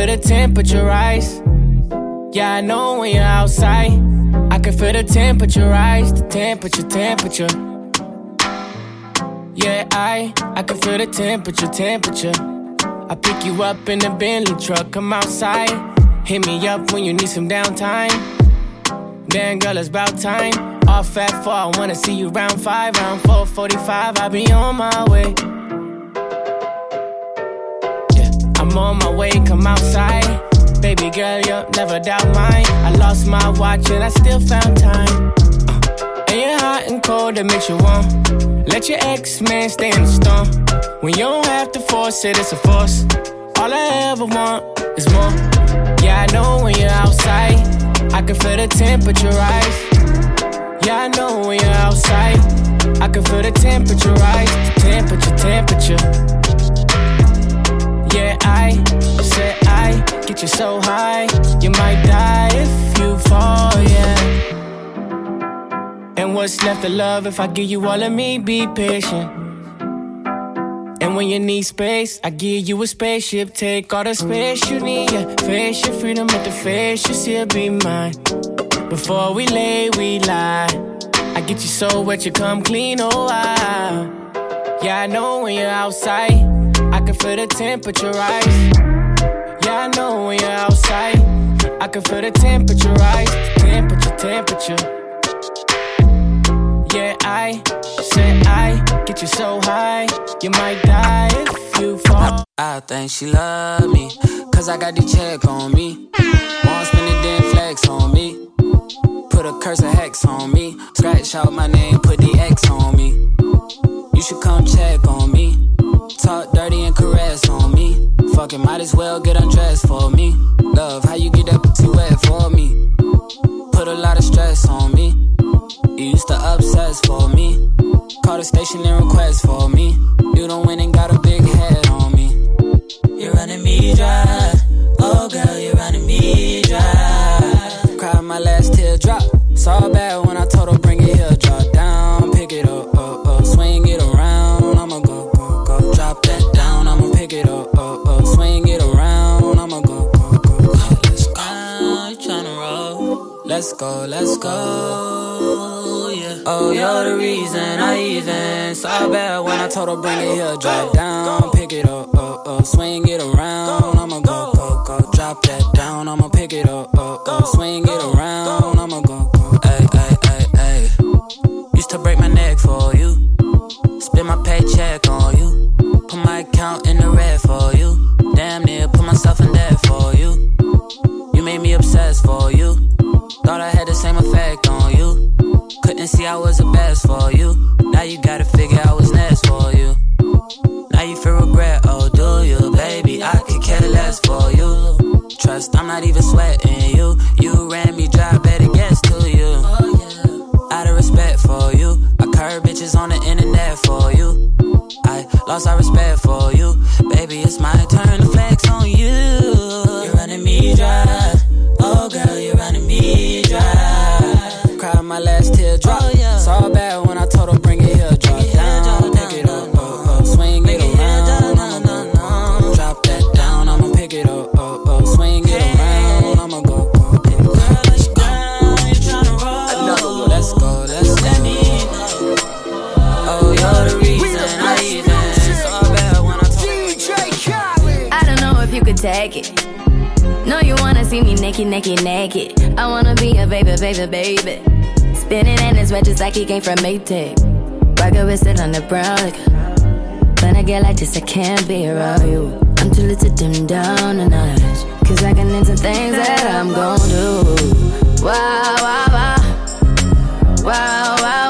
feel the temperature rise. Yeah, I know when you're outside, I can feel the temperature rise, the temperature, temperature. Yeah, I, I can feel the temperature, temperature. I pick you up in the Bentley truck, come outside. Hit me up when you need some downtime. Damn, girl, it's about time. Off at four, I wanna see you round five, round four, 45. I'll be on my way. I'm on my way, come outside. Baby girl, you'll never doubt mine. I lost my watch and I still found time. Uh, and you're hot and cold, that makes you warm. Let your ex man stay in the storm. When you don't have to force it, it's a force. All I ever want is more. Yeah, I know when you're outside, I can feel the temperature rise. Yeah, I know when you're outside, I can feel the temperature rise. The temperature, temperature. Yeah, I said I get you so high, you might die if you fall, yeah. And what's left of love if I give you all of me? Be patient. And when you need space, I give you a spaceship. Take all the space you need, yeah. Face your freedom at the face, you still be mine. Before we lay, we lie. I get you so wet, you come clean, oh, wow. Yeah, I know when you're outside. Can feel the temperature rise. Yeah, I know when you're outside. I can feel the temperature rise. Temperature, temperature. Yeah, I said I get you so high, you might die if you fall. I think she love me, cause I got the check on me. Won't spend it, then flex on me. Put a curse of hex on me. Scratch out my name, put the X on me. You should come check on me. Talk dirty and caress on me. Fucking might as well get undressed for me. Love, how you get that pussy wet for me? Put a lot of stress on me. You used to obsess for me. Call the station and request for me. You don't win and got a big head on me. You're running me dry. Oh, girl, you're running me dry. Cried my last teardrop. Saw bad when I told her bring it here. Drop down, pick it up, pick it up, up, up. Swing it around. I'ma go, go, go. Let's go. You tryna roll? Let's go, let's go. Yeah. Oh, you're the reason I even saw bad when I told her bring it here. Drop down, pick it up, up, up. Swing it around. I'ma go, go, go. Drop that down. I'ma pick it up, up, up. Swing it around. I'ma go, go. Ay, ay, ay, ay. Used to break my neck for you. Spend my paycheck on you. Put my account in the red for you. Damn near put myself in debt for you. You made me obsessed for you. Thought I had the same effect on you. Couldn't see I was the best for you. Now you gotta figure I was next for you. Now you feel regret, oh do you, baby? I could care less for you. Trust, I'm not even sweating you. You ran me dry, better guess to you. Out of respect for you, I curve bitches on the internet for you. I lost our respect for you, baby. It's my turn to flex on you. You're running me dry, oh girl, you're running me dry. Cried my last teardrop. Oh, Saw bad when I told her take it. No, you wanna see me naked, naked, naked. I wanna be a baby, baby, baby. Spinning in his red just like he came from Maytag. Rocket with it on the brown liquor. When I get like this, I can't be around you. I'm too little to dim down the notch. Cause I can into things that I'm gon' do. Wow, wow, wow. Wow, wow,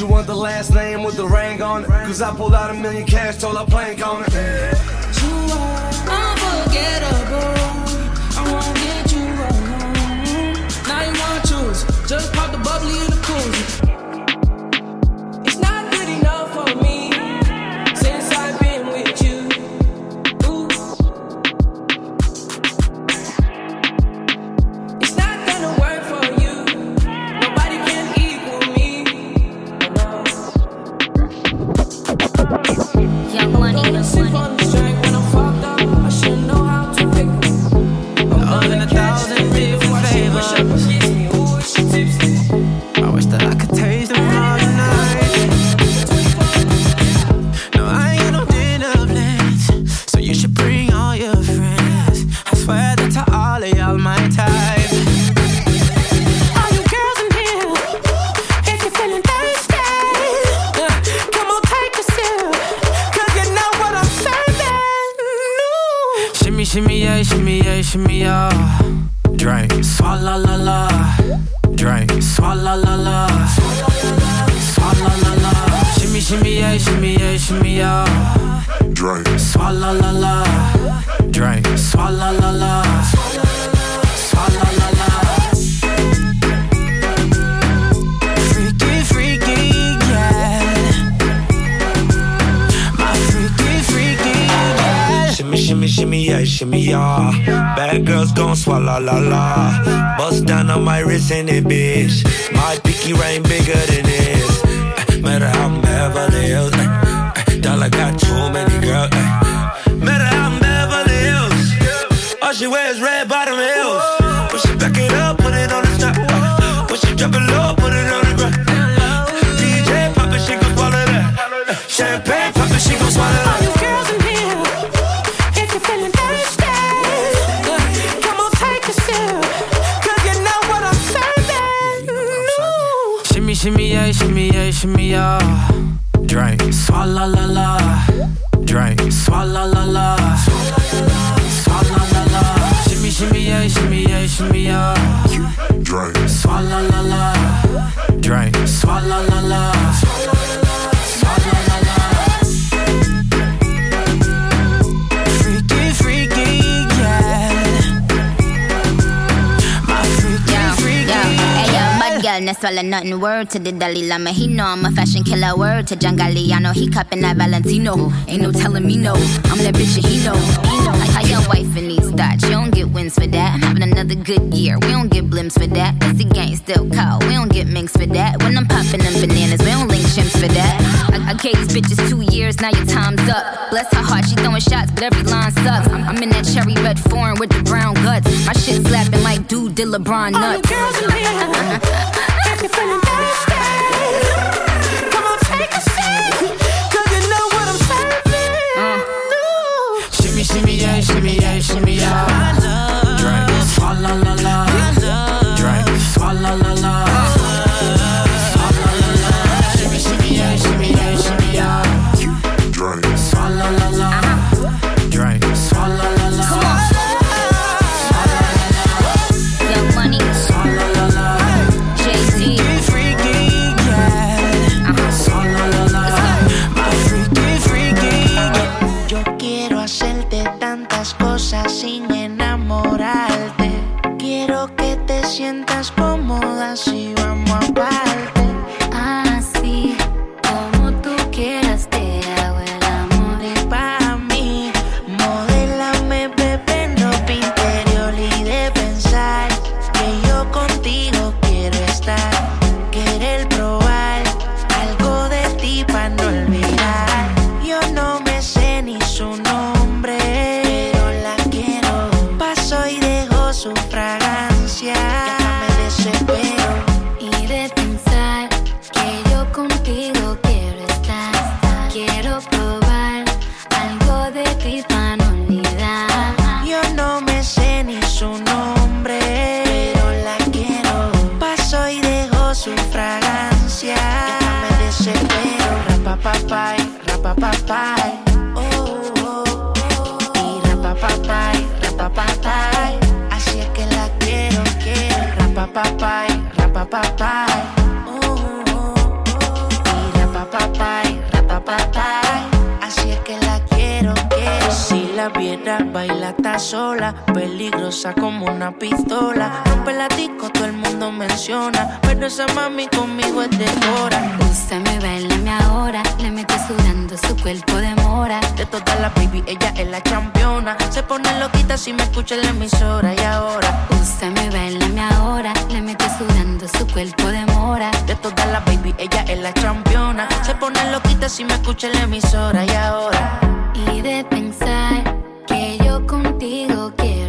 You want the last name with the ring on it. Cause I pulled out a million cash, told her plank on it. You are unforgettable. champagne poppin', she gon' swallow All you girls in here, if you're feeling thirsty, come on, take a sip, cause you know what I'm serving. Ooh. Shimmy, shimmy, yeah, shimmy, yeah, shimmy, yeah. swallow nothing. Word to the Dalai Lama, he know I'm a fashion killer. Word to John Galliano, he cupping that Valentino. Ain't no telling me no, I'm that bitch and he know. Like how your wife in these thoughts, you don't get wins for that. I'm having another good year, we don't get blimps for that. It's the gang still cold, we don't get minks for that. When I'm popping them bananas, we don't link chimps for that. I, I gave these bitches two years, now your time's up. Bless her heart, she throwing shots, but every line sucks. I'm, I'm in that cherry red foreign with the brown guts. My shit slapping like dude did LeBron nuts. All the girls in here. shimmy yeah, shimmy yeah. La baila está sola. Peligrosa como una pistola. Rompe la disco, todo el mundo menciona. Pero esa mami conmigo es de hora. Úsame, bailame ahora. Le mete sudando su cuerpo de mora. De todas las baby, ella es la campeona. Se pone loquita si me escucha en la emisora. Y ahora, Úsame, bailame ahora. Le mete sudando su cuerpo de mora. de todas las baby, ella es la campeona. Se pone loquita si me escucha en la emisora. Y ahora, Y de pensar contigo quiero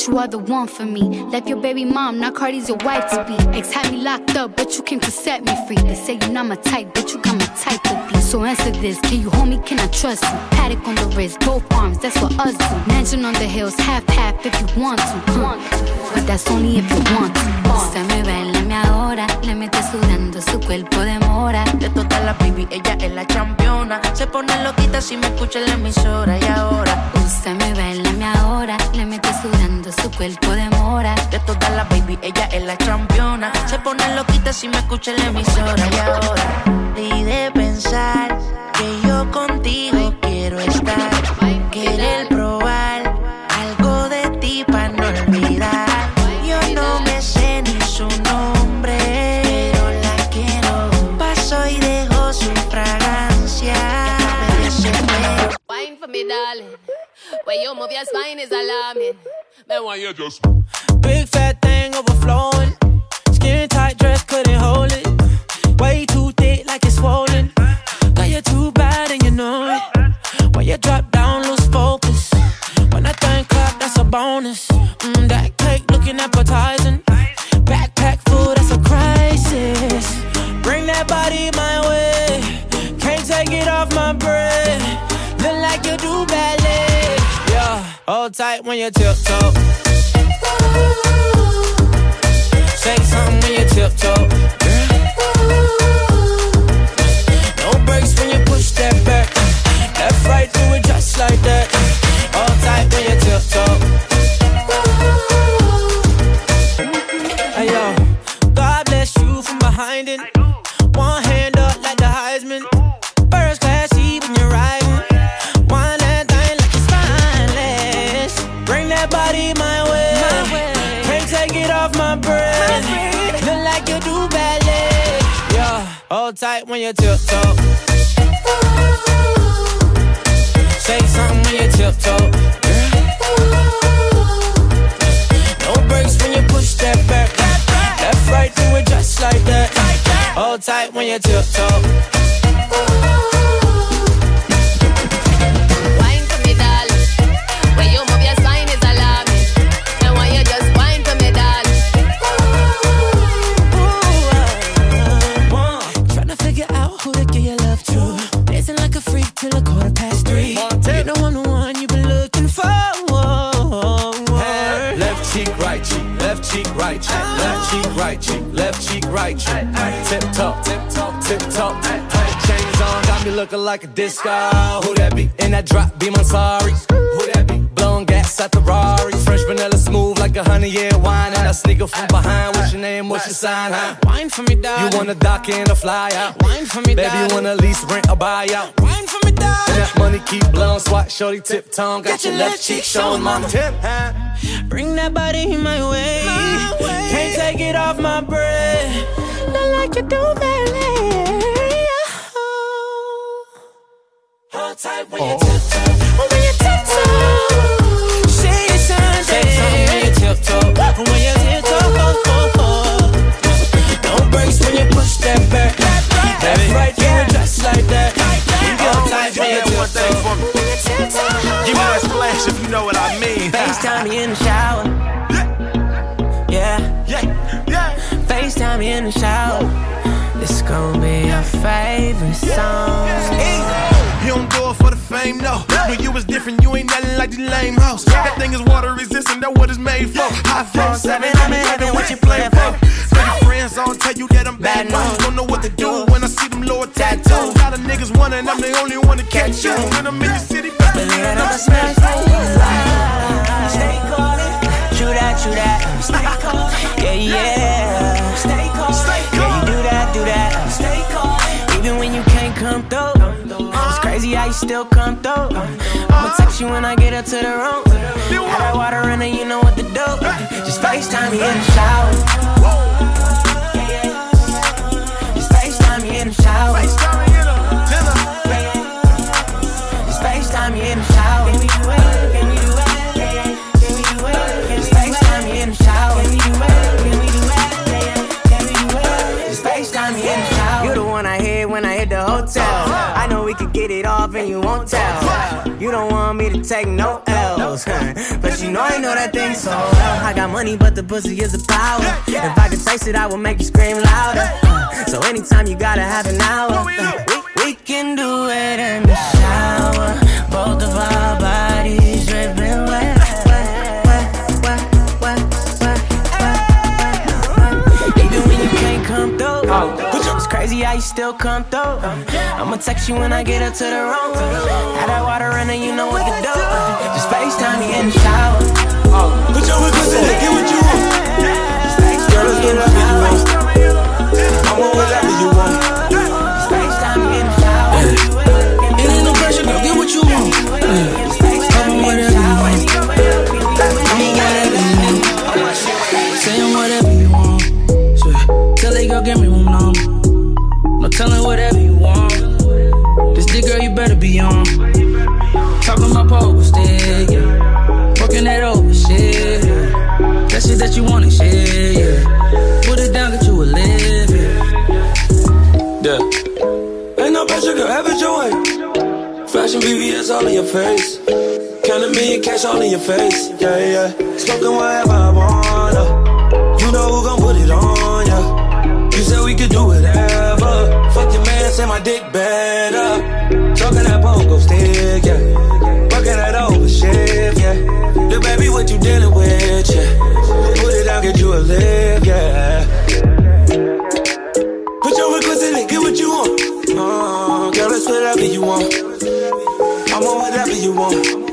think that you are the one for me. Left your baby mom, now Cardi's your wife to be. Ex had me locked up, but you came to set me free. They say you're not my type, but you got my type to be. So answer this, can you hold me? Can I trust you? Patek on the wrist, both arms, that's what us do. Mansion on the hills, half half if you want to. But that's only if you want to. Úsame, bailame ahora, le mete sudando su cuerpo de mora. De todas las baby, ella es la campeona. Se pone loquita si me escucha en la emisora. Y ahora, Úsame, bailame ahora, le mete sudando su cuerpo de mora. de todas las baby, ella es la campeona. Se pone loquita si me escucha en la emisora. Y ahora, y de pensar que yo contigo quiero estar. Querer probar algo de ti para no olvidar. Yo no me sé ni su nombre, pero la quiero. Paso y dejo su fragancia. Wine for me, darling. When you move your spine is alarming. Me want you just. Big fat thing overflowing. Skin tight dress couldn't hold it. Way too thick like it's swollen. Got you're too bad and you know it. When you drop down, lose focus. When that thing clap, that's a bonus. Mm, that cake looking appetizing. Backpack food, that's a crisis. Bring that body my way. Can't take it off my breath. Look like you do ballet. Yeah, hold tight when you tiptoe. Me, darling. You wanna dock in or fly out? Wine for me, Baby, darling. wanna lease, rent, or buy out? Wine for me, darling. And that money keep blowing, swat, shorty, tip tongue. Got your left cheek showing, mama. Tip, huh? Bring that body my way. Can't take it off my breath. Look like you do ballet. Oh. Hold tight oh. when you tiptoe. When you tiptoe. Say it, son. Say something when you tiptoe. When you tiptoe. No breaks when you push back. That's right, you were just like that. You don't type me one thing for me. Give me that splash if you know what I mean. FaceTime me in the shower. Yeah. Yeah. Yeah. FaceTime me in the shower. This gon' be your favorite song. You don't do it for the fame, no. When you was different, you ain't nothing like the lame hoes. That thing is water resistant, that what it's made for. iPhone seven, I'm in heaven, what you playing for? Friends on, tell you that I'm bad news. Don't know what to do when I see them lower tattoos. A lot of niggas wondering I'm the only one to catch you. When I'm in the city, it, I'ma smash Stay calling. True that, true that. Stay calling. Yeah, yeah. Stay calling. Yeah, you do that, do that. Stay calling. Even when you can't come through. It's uh-huh. crazy how you still come through. I'ma uh-huh. text you when I get up to the room. Have that water running, you know what to do. Just FaceTime me in the shower. In the shower. You won't tell. You don't want me to take no L's. But you know I know that thing so well. I got money, but the pussy is the power. If I could taste it, I would make you scream louder. So anytime you gotta have an hour. We, we can do it in the shower. Both of our bodies crazy still come through. I'ma text you when I get up to the room. Have that water running, you know what to do. Just FaceTime me in the shower. Put your request in, get what you want. Girl, let's get whatever you want. I want whatever you want. Telling whatever you want. This dick, girl, you better be on. Talking about poker stick, yeah. Working that over shit, yeah. That shit that you wanna shit, yeah. Put it down, get you a live, yeah. Yeah. Ain't no pressure, girl, have it your way. Fashion VVS all in your face. Count a million cash all in your face, yeah, yeah. Smoking whatever I wanna. You know who gon' put it on, yeah. You said we could do. Man, say my dick better. Talking that pogo stick, yeah. Working that over shit, yeah. The baby, what you dealing with, yeah. Put it down, get you a live, yeah. Put your request in and get what you want. Uh, girl, it's whatever you want. I want whatever you want.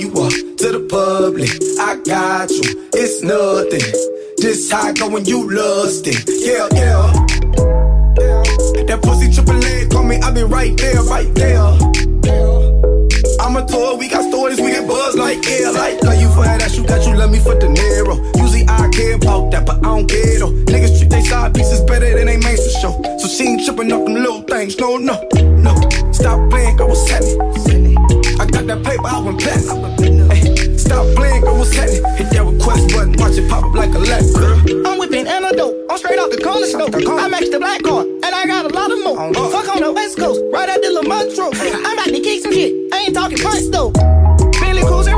You up to the public. I got you, it's nothing. How I go when you it. Yeah, yeah. That pussy triple leg, call me, I be right there, right there. I'm a tour, we got stories, we get buzz like air. Like, love you for that, you got you, love me for the narrow. Usually I care about that, but I don't care though. Niggas treat they side pieces better than they mainstream show. So she ain't tripping up them little things, no, no, no. Stop playing, girl, what's happening? That paper, I went. Ay, stop playing, girl, what's happening? Hit that request button, watch it pop up like a lat, girl. I'm whipping antidote. I'm straight out the corner store. I matched the black car, and I got a lot of more. Oh, Fuck on the west coast, right at the Lamont Road. I'm about to kick some shit. I ain't talking punch though. Billy Cruz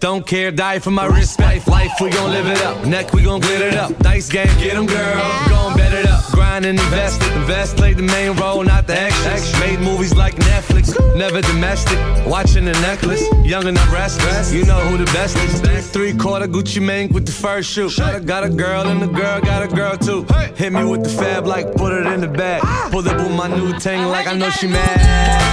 Don't care, die for my respect. Life, we gon' live it up. Neck, we gon' glitter it up. Dice game, get them, girl. Gon' bet it up. Grind and invest it. Invest, play the main role, not the extras. Made movies like Netflix, never domestic. Watching the necklace, young and I'm restless. You know who the best is. Three quarter Gucci Mane with the first shoe. Got a girl and the girl got a girl too. Hit me with the fab like put it in the bag. Pull up with my new thing like I know she mad.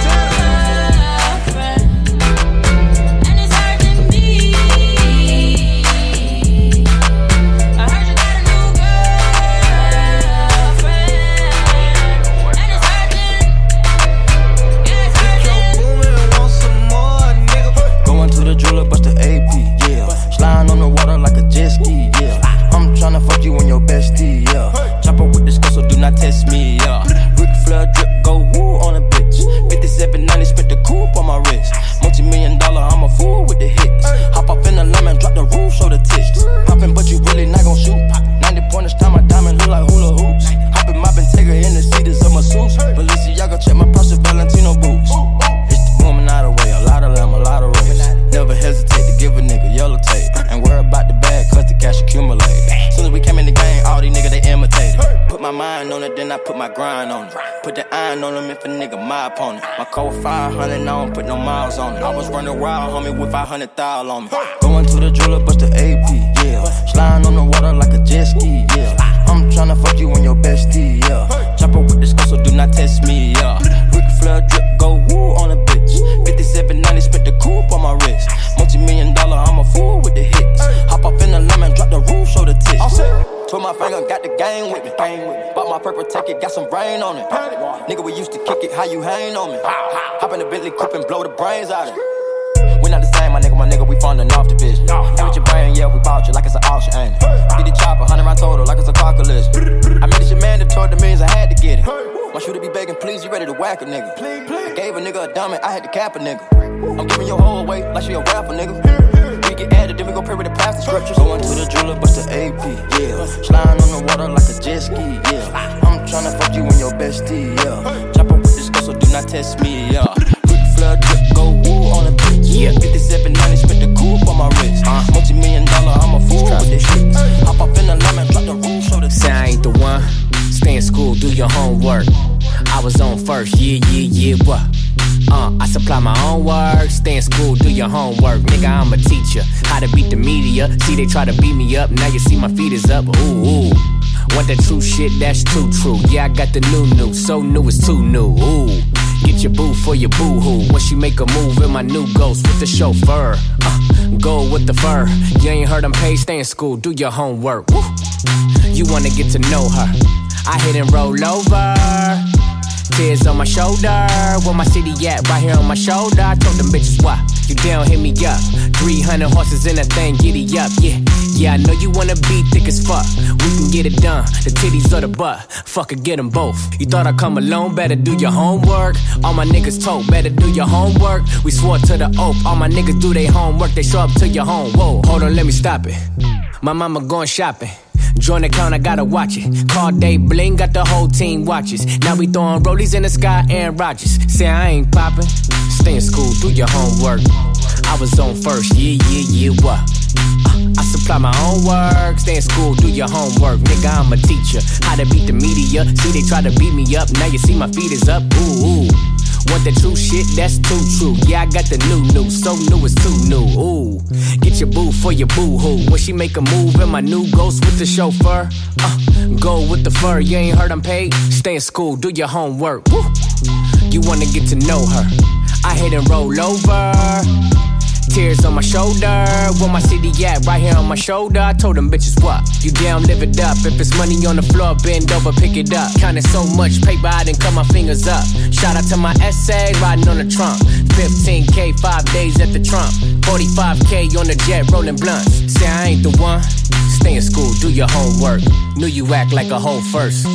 5790, spent the coupe on my wrist. Multi million dollar, I'm a fool with the hits. My 500, I don't put no miles on it. I was running wild, homie, with 500 thou on me. Going to the jeweler, bust the AP, yeah. Sliding on the water like a jet ski, yeah. I'm tryna fuck you and your bestie, yeah. Chopper with this girl, so do not test me, yeah. Ric Flair drip, go woo on a bitch. 5790, spent the coupe on my wrist. Multi million dollar, I'm a fool with the hits. Hop off in the lemon, drop the roof, show the tits. Twirl my finger, got the game with me. Bought my purple ticket, got some rain on it. Nigga, we used to kick it, how you hang on me? Hop in the Bentley coupe and blow the brains out of it. We not the same, my nigga, my nigga, we funding off the bitch. Hey, with your brain, yeah, we bought you like it's an auction, ain't it? Get the chopper, 100 round total, like it's a car collision. I made this your man that toward the millions, I had to get it. My shooter be begging, please, you ready to whack a nigga? I gave a nigga a diamond, I had to cap a nigga. I'm giving your whole away like she a rapper, nigga. We get added, then we gon' pray with the pastor scriptures. Going to the jeweler, bust the AP, yeah. Sliding on the water like a jet ski, yeah. I'm tryna fuck you and your bestie, yeah. Chopper with this girl, so do not test me, yeah. Ric Flair drip, go woo on a bitch. Yeah, 5790, spent the coupe on my wrist. Uh. Multi million dollar, I'm a fool with the shit. Hop up in the lemon, drop the roof, show the Say I ain't the one. Stay in school, do your homework. I was on first, yeah, yeah, yeah, what? Uh, I supply my own work. Stay in school, do your homework. Nigga, I'm a teacher. How to beat the media. See, they try to beat me up. Now you see my feet is up. Ooh, ooh. Want that true shit, that's too true. Yeah, I got the new new. So new, it's too new. Ooh. Get your boo for your boo hoo. Once she make a move in my new ghost with the chauffeur. Uh, go with the fur. You ain't heard them pay, stay in school, do your homework. Woo. You wanna get to know her. I hit and roll over. Tears on my shoulder. Where my city at? Right here on my shoulder. I told them bitches why. You down, hit me up. 300 horses in a thing, giddy up, yeah. Yeah, I know you wanna be thick as fuck. We can get it done. The titties or the butt. Fuck it, get them both. You thought I'd come alone, better do your homework. All my niggas told, better do your homework. We swore to the oath. All my niggas do their homework. They show up to your home. Whoa, hold on, let me stop it. My mama going shopping. Joint account, I gotta watch it. Call day bling, got the whole team watches. Now we throwing rollies in the sky, Aaron Rodgers. Say I ain't popping. Stay in school, do your homework. I was on first, yeah, yeah, yeah, what? Uh, I supply my own work. Stay in school, do your homework. Nigga, I'm a teacher. How to beat the media. See, they try to beat me up. Now you see my feet is up. Ooh, ooh. Want the true shit, that's too true. Yeah, I got the new new, so new it's too new. Ooh, get your boo for your boo hoo. When she make a move in my new ghost with the chauffeur, uh, go with the fur. You ain't heard I'm paid. Stay in school, do your homework. Woo. You wanna get to know her. I hit and roll over. Tears on my shoulder. Where my city at? Right here on my shoulder. I told them bitches what? You down, live it up. If it's money on the floor, bend over, pick it up. Counting so much paper, I didn't cut my fingers up. Shout out to my essay, riding on the trunk. 15k, five days at the trunk. 45k on the jet, rolling blunts. Say I ain't the one. Stay in school, do your homework. Knew you act like a hoe first.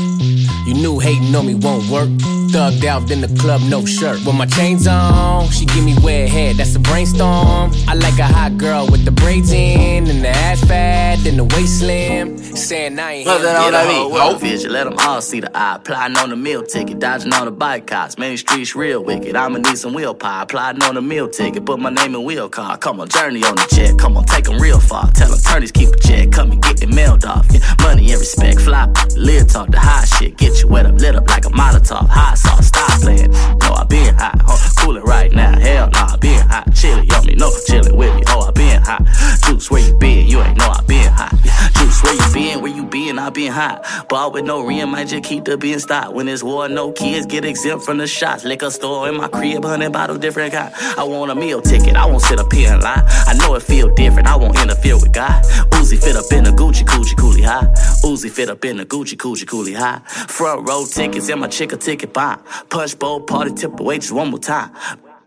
You knew hating on me won't work. Thugged out in the club, no shirt. With my chains on, she give me wet head. That's a brainstorm. I like a hot girl with the braids in and the ass fat and the waist slim. Saying I ain't Nothing on that beat. Whole vision, let them all see the eye. Plotting on the meal ticket, dodging all the bike cops. Main streets real wicked. I'ma need some wheel pie. Plotting on the meal ticket, put my name in wheel car. Come on, journey on the jet. Come on, take them real far. Tell them attorneys keep a check. Come and get it mailed off. Yeah, money and respect. Fly, live talk the high shit. Get you wet up, lit up like a Molotov. Hot sauce, stop playing. No, I been hot. Huh? Cool it right now. Hell nah, I been hot. Chilly on me, no chillin' with me. Oh, I been hot. Juice, where you been? You ain't know I been hot. Juice, where you been? Where you been? I been hot. Ball with no rim, might just keep the being stopped. When it's war, no kids get exempt from the shots. Liquor store in my crib, hundred bottles, different kind. I want a meal ticket. I won't sit up here and lie. I know it feel different. I won't interfere with God. Uzi fit up in the Gucci, Gucci, Cooley High. Uzi fit up in the Gucci, Gucci, Cooley High. Front row tickets and my chick a ticket buy. Punch bowl party tip away just one more time.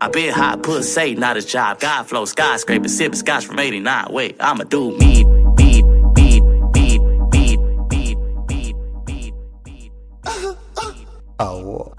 I been hot, put say not his job. God flow, skyscraper, sipping scotch from 89. Wait, I'ma do me, me, oh,